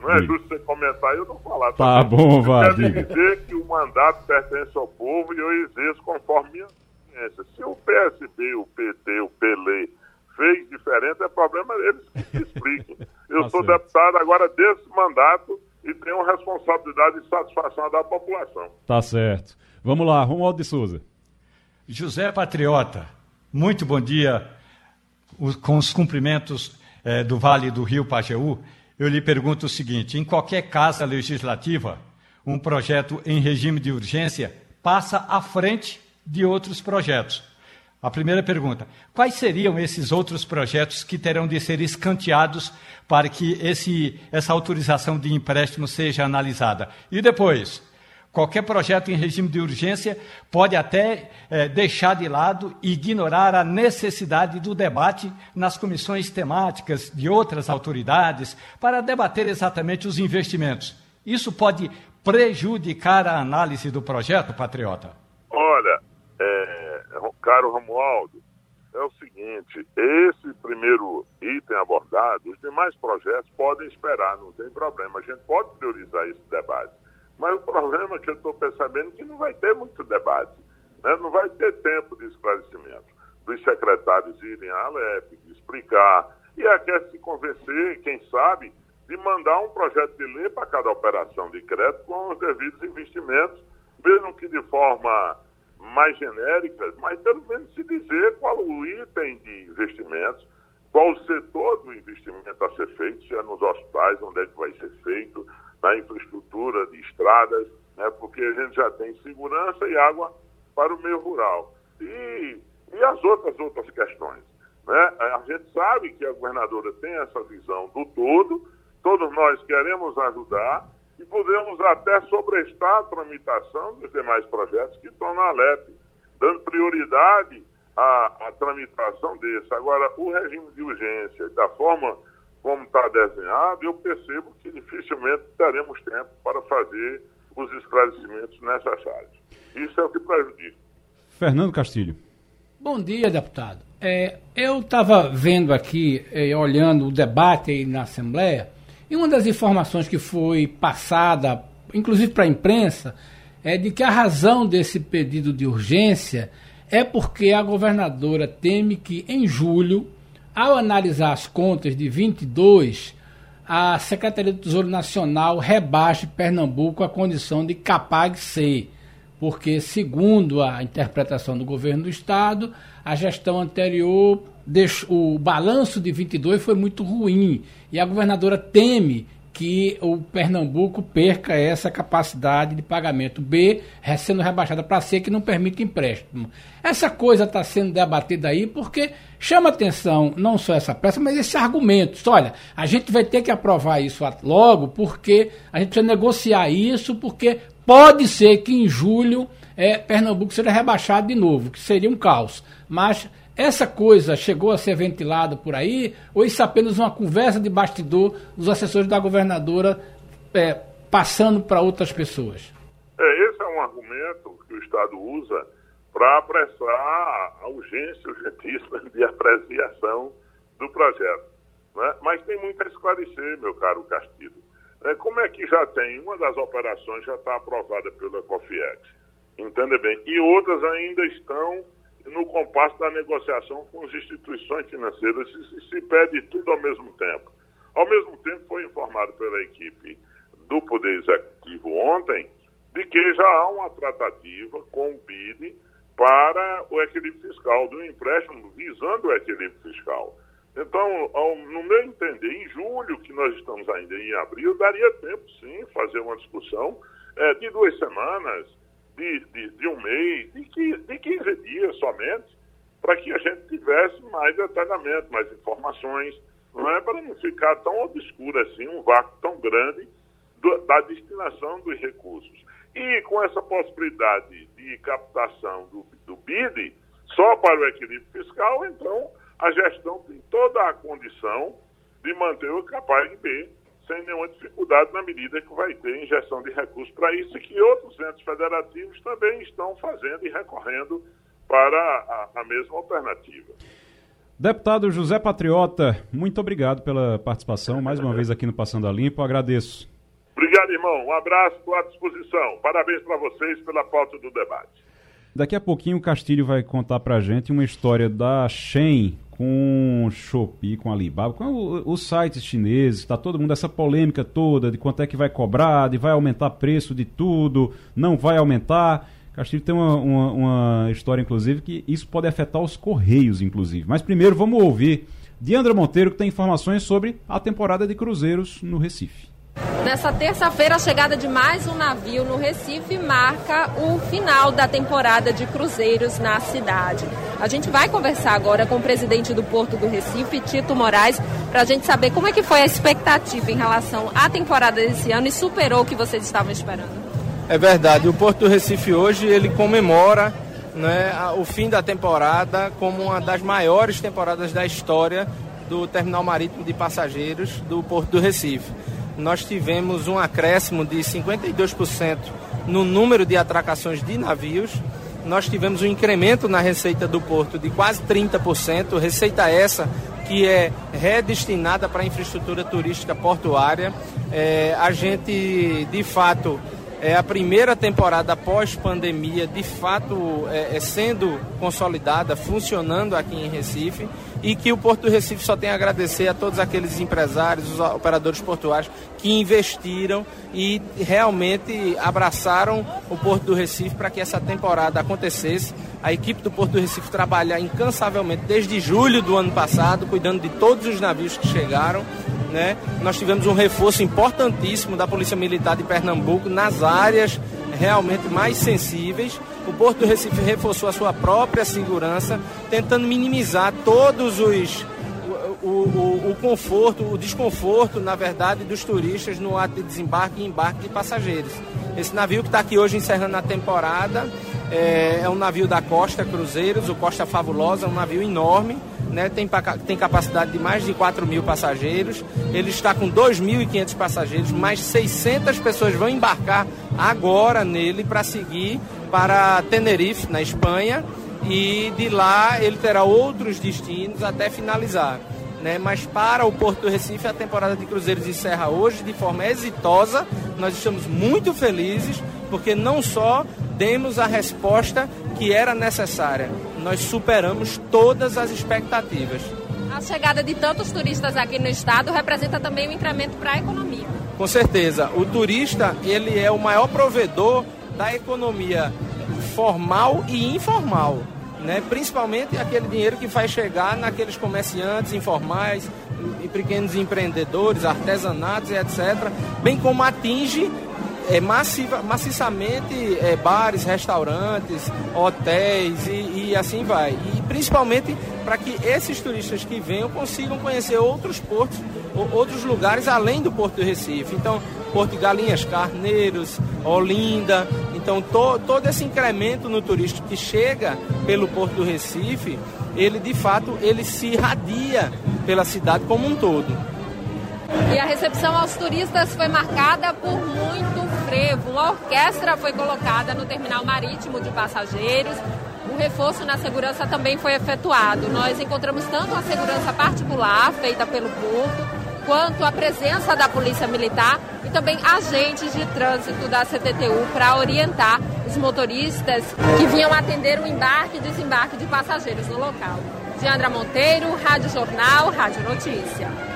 Não é justo você comentar e eu não falar. Tá, tá bom, vá, Quer diga. dizer que o mandato pertence ao povo e eu exerço conforme minha ciência. Se o PSB, o PT, o PLE fez diferente, é problema deles que expliquem. Eu tá sou deputado agora desse mandato e tenho responsabilidade de satisfação da população. Tá certo. Vamos lá, Romualdo de Souza. José Patriota, muito bom dia. Com os cumprimentos eh, do Vale do Rio Pajeú, eu lhe pergunto o seguinte: em qualquer casa legislativa, um projeto em regime de urgência passa à frente de outros projetos. A primeira pergunta: quais seriam esses outros projetos que terão de ser escanteados para que esse, essa autorização de empréstimo seja analisada? E depois, qualquer projeto em regime de urgência pode até é, deixar de lado e ignorar a necessidade do debate nas comissões temáticas de outras autoridades para debater exatamente os investimentos. Isso pode prejudicar a análise do projeto, Patriota? Caro Romualdo, é o seguinte: esse primeiro item abordado, os demais projetos podem esperar, não tem problema. A gente pode priorizar esse debate. Mas o problema é que eu estou percebendo é que não vai ter muito debate, né? não vai ter tempo de esclarecimento dos secretários irem à Alep, de explicar, e é quer se convencer, quem sabe, de mandar um projeto de lei para cada operação de crédito com os devidos investimentos, mesmo que de forma mais genéricas, mas pelo menos se dizer qual o item de investimentos, qual o setor do investimento a ser feito, se é nos hospitais, onde é que vai ser feito, na infraestrutura de estradas, né, porque a gente já tem segurança e água para o meio rural. E, e as outras outras questões. Né? A gente sabe que a governadora tem essa visão do todo, todos nós queremos ajudar, e podemos até sobrestar a tramitação dos demais projetos que estão na Alep, dando prioridade à, à tramitação desse. Agora, o regime de urgência, da forma como está desenhado, eu percebo que dificilmente teremos tempo para fazer os esclarecimentos necessários. Isso é o que prejudica. Fernando Castilho. Bom dia, deputado. É, eu estava vendo aqui, é, olhando o debate aí na Assembleia, e uma das informações que foi passada, inclusive para a imprensa, é de que a razão desse pedido de urgência é porque a governadora teme que em julho, ao analisar as contas de 22, a Secretaria do Tesouro Nacional rebaixe Pernambuco à condição de capag C, porque segundo a interpretação do governo do estado, a gestão anterior o balanço de 22 foi muito ruim e a governadora teme que o Pernambuco perca essa capacidade de pagamento. B, sendo rebaixada para C, que não permite empréstimo. Essa coisa está sendo debatida aí porque chama atenção não só essa peça, mas esse argumento. Olha, a gente vai ter que aprovar isso logo porque a gente precisa negociar isso, porque pode ser que em julho é, Pernambuco seja rebaixado de novo, que seria um caos. Mas essa coisa chegou a ser ventilada por aí, ou isso é apenas uma conversa de bastidor dos assessores da governadora é, passando para outras pessoas? É, esse é um argumento que o Estado usa para apressar a urgência urgentíssima de apreciação do projeto. Né? Mas tem muito a esclarecer, meu caro Castilho. É, como é que já tem, uma das operações já está aprovada pela COFIEX, entende bem? E outras ainda estão no compasso da negociação com as instituições financeiras se, se pede tudo ao mesmo tempo. Ao mesmo tempo, foi informado pela equipe do Poder Executivo ontem de que já há uma tratativa com o BID para o equilíbrio fiscal, do empréstimo visando o equilíbrio fiscal. Então, ao, no meu entender, em julho, que nós estamos ainda em abril, daria tempo sim fazer uma discussão é, de duas semanas de, de, de um mês, de, de 15 dias somente, para que a gente tivesse mais detalhamento, mais informações, não é para não ficar tão obscuro assim, um vácuo tão grande do, da destinação dos recursos. E com essa possibilidade de captação do, do BID só para o equilíbrio fiscal, então a gestão tem toda a condição de manter o capaz B sem nenhuma dificuldade na medida que vai ter injeção de recursos para isso e que outros entes federativos também estão fazendo e recorrendo para a, a mesma alternativa. Deputado José Patriota, muito obrigado pela participação mais uma vez aqui no Passando a Limpo, agradeço. Obrigado, irmão. Um abraço, estou à disposição. Parabéns para vocês pela pauta do debate. Daqui a pouquinho o Castilho vai contar para a gente uma história da Shen com Shopee, com Alibaba, com os sites chineses, está todo mundo, essa polêmica toda de quanto é que vai cobrar, de vai aumentar preço de tudo, não vai aumentar. Castilho tem uma, uma, uma história, inclusive, que isso pode afetar os Correios, inclusive. Mas primeiro vamos ouvir Diandra Monteiro, que tem informações sobre a temporada de cruzeiros no Recife. Nessa terça-feira, a chegada de mais um navio no Recife marca o final da temporada de cruzeiros na cidade. A gente vai conversar agora com o presidente do Porto do Recife, Tito Moraes, para a gente saber como é que foi a expectativa em relação à temporada desse ano e superou o que vocês estavam esperando. É verdade, o Porto do Recife hoje ele comemora né, o fim da temporada como uma das maiores temporadas da história do terminal marítimo de passageiros do Porto do Recife nós tivemos um acréscimo de 52% no número de atracações de navios. Nós tivemos um incremento na receita do porto de quase 30%, receita essa que é redestinada para a infraestrutura turística portuária. É, a gente, de fato, é a primeira temporada pós-pandemia, de fato, é, é, sendo consolidada, funcionando aqui em Recife e que o Porto do Recife só tem a agradecer a todos aqueles empresários, os operadores portuários que investiram e realmente abraçaram o Porto do Recife para que essa temporada acontecesse. A equipe do Porto do Recife trabalha incansavelmente desde julho do ano passado, cuidando de todos os navios que chegaram. Né? Nós tivemos um reforço importantíssimo da Polícia Militar de Pernambuco nas áreas realmente mais sensíveis. O Porto do Recife reforçou a sua própria segurança, tentando minimizar todos os o, o, o, conforto, o desconforto, na verdade, dos turistas no ato de desembarque e embarque de passageiros. Esse navio que está aqui hoje encerrando a temporada é, é, um navio da Costa Cruzeiros, o Costa Fabulosa, um navio enorme, né, tem, tem capacidade de mais de 4 mil passageiros. Ele está com 2.500 passageiros, mais 600 pessoas vão embarcar agora nele para seguir para Tenerife, na Espanha, e de lá ele terá outros destinos até finalizar. Né? Mas para o Porto do Recife, a temporada de cruzeiros encerra hoje de forma exitosa. Nós estamos muito felizes, porque não só demos a resposta que era necessária, nós superamos todas as expectativas. A chegada de tantos turistas aqui no estado representa também um incremento para a economia. Com certeza, o turista ele é o maior provedor da economia formal e informal, né? Principalmente aquele dinheiro que vai chegar naqueles comerciantes informais, e pequenos empreendedores, artesanatos e etc., bem como atinge é, massiva, maciçamente é, bares, restaurantes, hotéis e, e, assim vai. E principalmente para que esses turistas que venham consigam conhecer outros portos, outros lugares além do Porto do Recife. Então, Porto de Galinhas, Carneiros, Olinda. Então, to, todo esse incremento no turismo que chega pelo Porto do Recife, ele de fato ele se irradia pela cidade como um todo. E a recepção aos turistas foi marcada por muito frevo. Uma orquestra foi colocada no terminal marítimo de passageiros. O reforço na segurança também foi efetuado. Nós encontramos tanto a segurança particular, feita pelo porto, quanto a presença da Polícia Militar e também agentes de trânsito da CTTU para orientar os motoristas que vinham atender o embarque e desembarque de passageiros no local. Diandra Monteiro, Rádio Jornal, Rádio Notícia.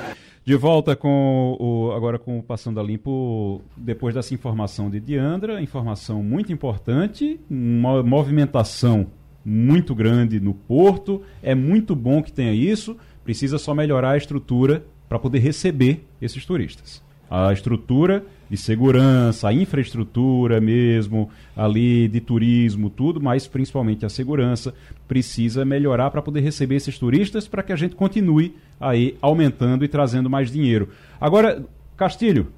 De volta com o agora com o Passando a Limpo, depois dessa informação de Diandra, informação muito importante, uma movimentação muito grande no porto, é muito bom que tenha isso, precisa só melhorar a estrutura para poder receber esses turistas. A estrutura de segurança, a infraestrutura mesmo, ali de turismo, tudo, mas principalmente a segurança precisa melhorar para poder receber esses turistas para que a gente continue aí aumentando e trazendo mais dinheiro. Agora, Castilho,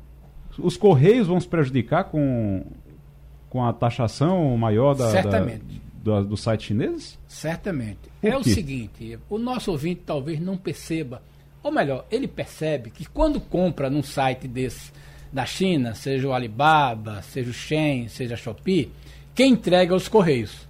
os Correios vão se prejudicar com, com a taxação maior da, Certamente. Da, da, do site chineses? Certamente. é o seguinte, o nosso ouvinte talvez não perceba ou melhor, ele percebe que quando compra num site desse da China, seja o Alibaba, seja o Shen, seja a Shopee, quem entrega é os Correios.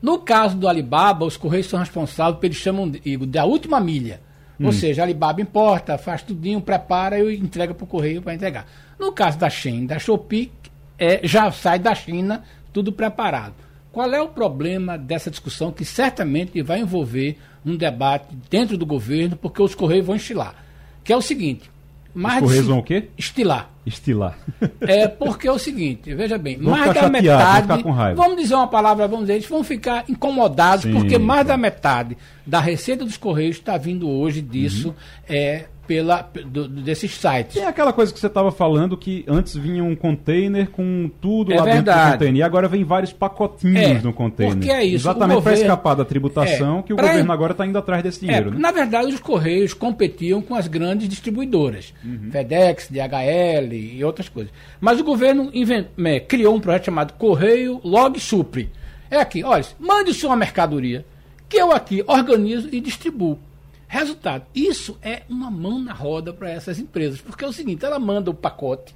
No caso do Alibaba, os Correios são responsáveis pelo eles chamam de, da última milha. Hum. Ou seja, a Alibaba importa, faz tudinho, prepara e entrega para o Correio para entregar. No caso da Shen, da Shopee, é, já sai da China tudo preparado. Qual é o problema dessa discussão que certamente vai envolver um debate dentro do governo, porque os Correios vão estilar? Que é o seguinte. Mais os Correios vão o quê? Estilar. Estilar. É porque é o seguinte, veja bem, vão mais da metade. Vamos dizer uma palavra, vamos dizer, eles vão ficar incomodados, Sim, porque mais da metade da receita dos Correios está vindo hoje disso. Uhum. É, pela, do, desses sites. É aquela coisa que você estava falando que antes vinha um container com tudo é lá verdade. dentro do container e agora vem vários pacotinhos é, no container. Porque é isso. Exatamente para escapar da tributação é, que o governo agora está indo atrás desse dinheiro. É, né? Na verdade, os Correios competiam com as grandes distribuidoras, uhum. FedEx, DHL e outras coisas. Mas o governo invent, é, criou um projeto chamado Correio Log Supre. É aqui, olha, mande sua mercadoria que eu aqui organizo e distribuo. Resultado, isso é uma mão na roda para essas empresas, porque é o seguinte, ela manda o pacote,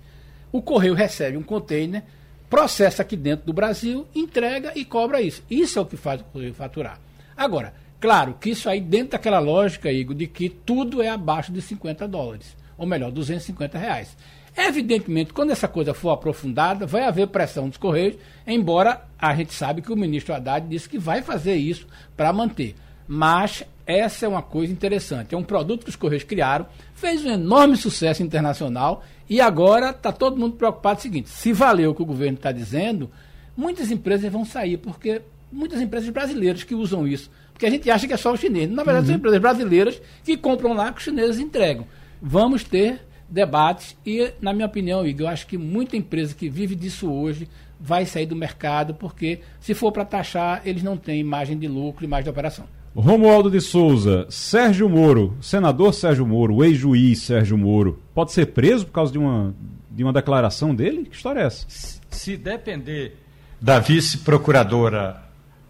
o correio recebe um container, processa aqui dentro do Brasil, entrega e cobra isso. Isso é o que faz o correio faturar. Agora, claro que isso aí dentro daquela lógica, Igor, de que tudo é abaixo de 50 dólares, ou melhor, 250 reais. Evidentemente, quando essa coisa for aprofundada, vai haver pressão dos Correios, embora a gente sabe que o ministro Haddad disse que vai fazer isso para manter. Mas essa é uma coisa interessante. É um produto que os Correios criaram, fez um enorme sucesso internacional e agora está todo mundo preocupado com o seguinte: se valeu o que o governo está dizendo, muitas empresas vão sair, porque muitas empresas brasileiras que usam isso. Porque a gente acha que é só o chinês. Na verdade, uhum. são empresas brasileiras que compram lá que os chineses entregam. Vamos ter debates e, na minha opinião, Igor, eu acho que muita empresa que vive disso hoje vai sair do mercado, porque se for para taxar, eles não têm imagem de lucro, imagem de operação. Romualdo de Souza, Sérgio Moro, senador Sérgio Moro, ex-juiz Sérgio Moro, pode ser preso por causa de uma, de uma declaração dele? Que história é essa? Se depender da vice-procuradora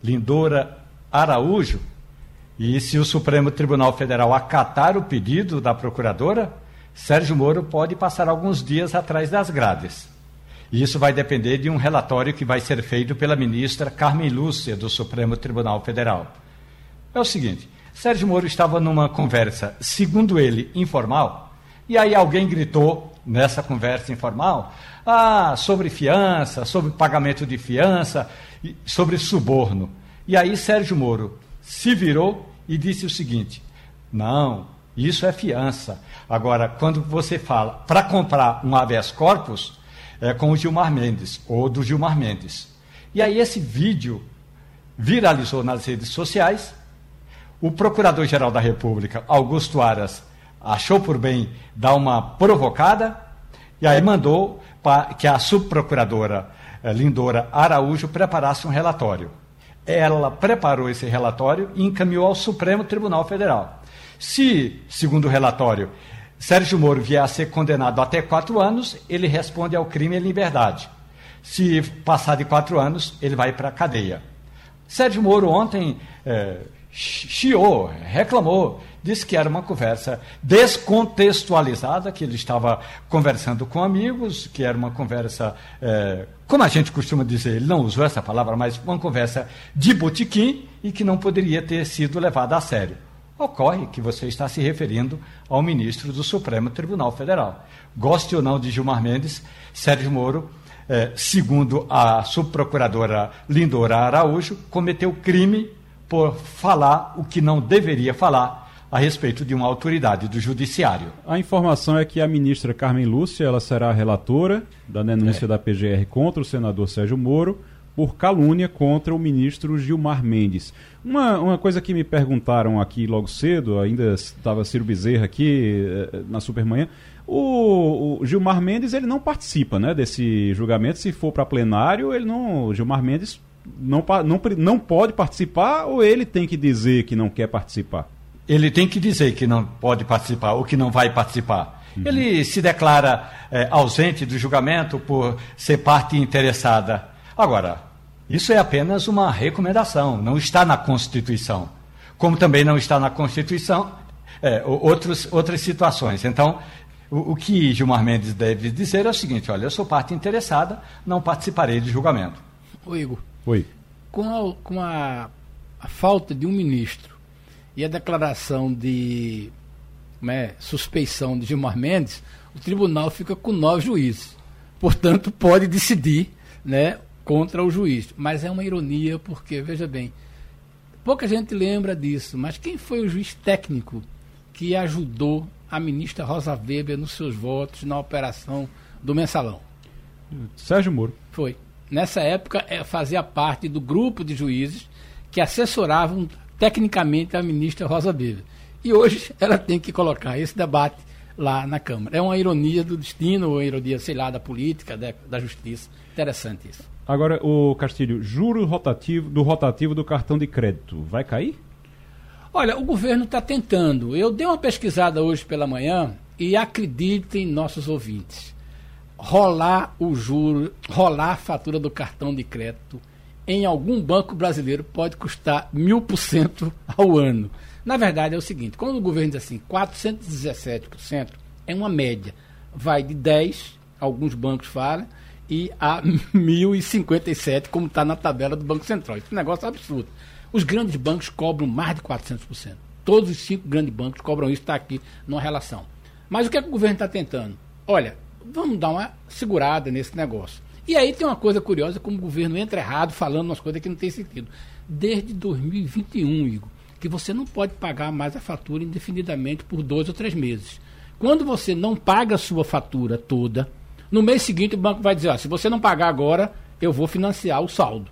Lindora Araújo, e se o Supremo Tribunal Federal acatar o pedido da procuradora, Sérgio Moro pode passar alguns dias atrás das grades. E isso vai depender de um relatório que vai ser feito pela ministra Carmen Lúcia, do Supremo Tribunal Federal. É o seguinte: Sérgio Moro estava numa conversa, segundo ele, informal, e aí alguém gritou nessa conversa informal ah, sobre fiança, sobre pagamento de fiança, sobre suborno. E aí Sérgio Moro se virou e disse o seguinte: não, isso é fiança. Agora, quando você fala para comprar um habeas corpus, é com o Gilmar Mendes, ou do Gilmar Mendes. E aí esse vídeo viralizou nas redes sociais o Procurador-Geral da República, Augusto Aras, achou por bem dar uma provocada e aí mandou que a subprocuradora eh, Lindora Araújo preparasse um relatório. Ela preparou esse relatório e encaminhou ao Supremo Tribunal Federal. Se, segundo o relatório, Sérgio Moro vier a ser condenado até quatro anos, ele responde ao crime em liberdade. Se passar de quatro anos, ele vai para a cadeia. Sérgio Moro ontem é, chiou, reclamou, disse que era uma conversa descontextualizada, que ele estava conversando com amigos, que era uma conversa, é, como a gente costuma dizer, ele não usou essa palavra, mas uma conversa de botequim e que não poderia ter sido levada a sério. Ocorre que você está se referindo ao ministro do Supremo Tribunal Federal. Goste ou não de Gilmar Mendes, Sérgio Moro, é, segundo a subprocuradora Lindora Araújo, cometeu crime por falar o que não deveria falar a respeito de uma autoridade do judiciário. A informação é que a ministra Carmen Lúcia ela será relatora da denúncia é. da PGR contra o senador Sérgio Moro por calúnia contra o ministro Gilmar Mendes. Uma, uma coisa que me perguntaram aqui logo cedo, ainda estava Ciro Bezerra aqui eh, na Supermanhã, o, o, Gilmar Mendes ele não participa né, desse julgamento. Se for para plenário, ele não. O Gilmar Mendes não, não, não pode participar ou ele tem que dizer que não quer participar? Ele tem que dizer que não pode participar ou que não vai participar. Uhum. Ele se declara é, ausente do julgamento por ser parte interessada. Agora, isso é apenas uma recomendação, não está na Constituição. Como também não está na Constituição é, outros, outras situações. Então, o, o, que Gilmar Mendes deve dizer é o seguinte: olha, eu sou parte interessada, não participarei de julgamento. Ô Igor, Oi. Com, a, com a, a falta de um ministro e a declaração de né, suspeição de Gilmar Mendes, o tribunal fica com nove juízes. Portanto, pode decidir né, contra o juiz. Mas é uma ironia, porque, veja bem, pouca gente lembra disso, mas quem foi o juiz técnico que ajudou a ministra Rosa Weber nos seus votos na operação do mensalão? Sérgio Moro. Foi nessa época, é, fazia parte do grupo de juízes que assessoravam tecnicamente a ministra Rosa Weber. E hoje ela tem que colocar esse debate lá na Câmara. É uma ironia do destino, ou ironia, sei lá, da política, da, da justiça. Interessante isso. Agora, o Castilho, juro rotativo do rotativo do cartão de crédito, vai cair? Olha, o governo está tentando. Eu dei uma pesquisada hoje pela manhã e acreditem, nossos ouvintes rolar o juro, rolar a fatura do cartão de crédito em algum banco brasileiro pode custar mil por cento ao ano. Na verdade é o seguinte, quando o governo diz assim, 417% é uma média, vai de 10, alguns bancos falam, e a 1.057, como está na tabela do Banco Central. É um negócio absurdo. Os grandes bancos cobram mais de 400%. Todos os cinco grandes bancos cobram isso, está aqui numa relação. Mas o que, é que o governo está tentando? Olha, vamos dar uma segurada nesse negócio. E aí tem uma coisa curiosa, como o governo entra errado falando umas coisas que não tem sentido. Desde 2021, Igor, que você não pode pagar mais a fatura indefinidamente por dois ou três meses. Quando você não paga a sua fatura toda, no mês seguinte o banco vai dizer, ó, se você não pagar agora, eu vou financiar o saldo.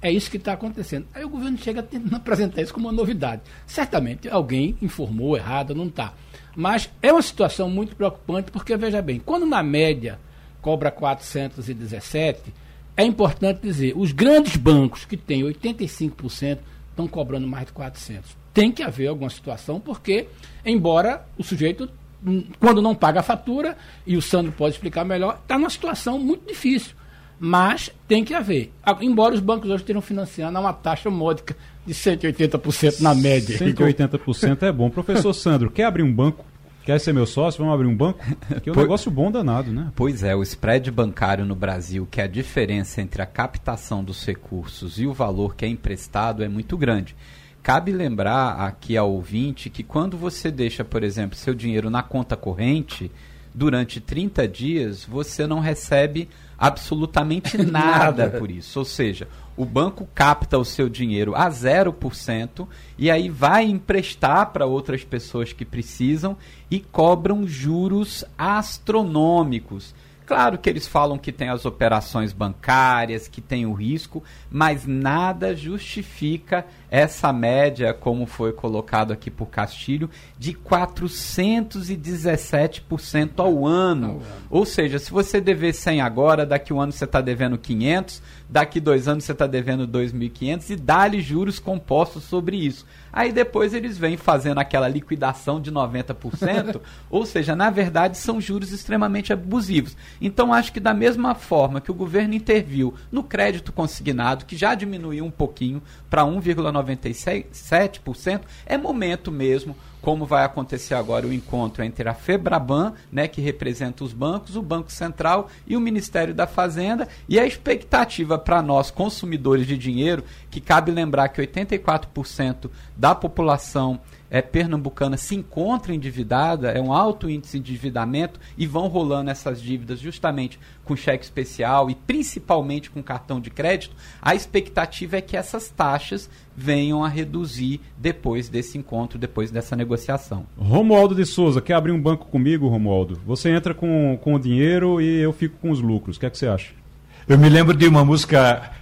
É isso que está acontecendo. Aí o governo chega tentando apresentar isso como uma novidade. Certamente alguém informou errado, não está. Mas é uma situação muito preocupante, porque, veja bem, quando na média cobra 417, é importante dizer, os grandes bancos que têm 85% estão cobrando mais de 400. Tem que haver alguma situação, porque, embora o sujeito, hum, quando não paga a fatura, e o Sandro pode explicar melhor, está numa situação muito difícil. Mas tem que haver. Embora os bancos hoje estejam financiando a uma taxa módica de 180% na média. 180% é bom. Professor Sandro, quer abrir um banco? Quer ser meu sócio? Vamos abrir um banco? Que é um negócio bom danado, né? Pois é, o spread bancário no Brasil, que é a diferença entre a captação dos recursos e o valor que é emprestado, é muito grande. Cabe lembrar aqui ao ouvinte que quando você deixa, por exemplo, seu dinheiro na conta corrente, durante 30 dias, você não recebe absolutamente nada, nada por isso. Ou seja, o banco capta o seu dinheiro a 0% e aí vai emprestar para outras pessoas que precisam e cobram juros astronômicos. Claro que eles falam que tem as operações bancárias, que tem o risco, mas nada justifica essa média, como foi colocado aqui por Castilho, de 417% ao ano. Ou seja, se você dever 100 agora, daqui um ano você está devendo 500, daqui dois anos você está devendo 2.500 e dá-lhe juros compostos sobre isso. Aí depois eles vêm fazendo aquela liquidação de 90%, ou seja, na verdade são juros extremamente abusivos. Então acho que da mesma forma que o governo interviu no crédito consignado, que já diminuiu um pouquinho para 1,97%, é momento mesmo como vai acontecer agora o encontro entre a Febraban, né, que representa os bancos, o Banco Central e o Ministério da Fazenda, e a expectativa para nós consumidores de dinheiro, que cabe lembrar que 84% da população é, pernambucana se encontra endividada, é um alto índice de endividamento e vão rolando essas dívidas justamente com cheque especial e principalmente com cartão de crédito, a expectativa é que essas taxas venham a reduzir depois desse encontro, depois dessa negociação. Romualdo de Souza, quer abrir um banco comigo, Romualdo? Você entra com, com o dinheiro e eu fico com os lucros. O que é que você acha? Eu me lembro de uma música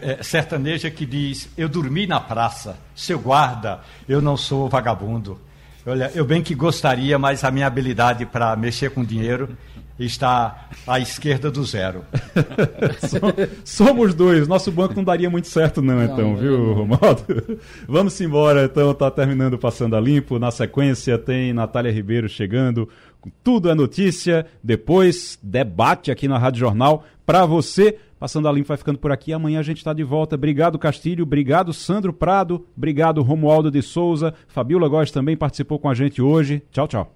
é, sertaneja que diz: Eu dormi na praça, seu guarda, eu não sou vagabundo. Olha, eu bem que gostaria, mas a minha habilidade para mexer com dinheiro está à esquerda do zero. Somos dois. Nosso banco não daria muito certo, não, então, não, viu, Romualdo? Vamos embora, então. Tá terminando Passando a Limpo. Na sequência, tem Natália Ribeiro chegando. Tudo é notícia. Depois, debate aqui na Rádio Jornal para você. Passando a Limpo vai ficando por aqui. Amanhã a gente está de volta. Obrigado, Castilho. Obrigado, Sandro Prado. Obrigado, Romualdo de Souza. Fabiola Góes também participou com a gente hoje. Tchau, tchau.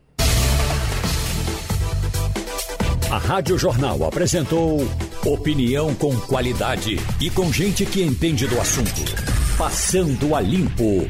A Rádio Jornal apresentou opinião com qualidade e com gente que entende do assunto. Passando a Limpo.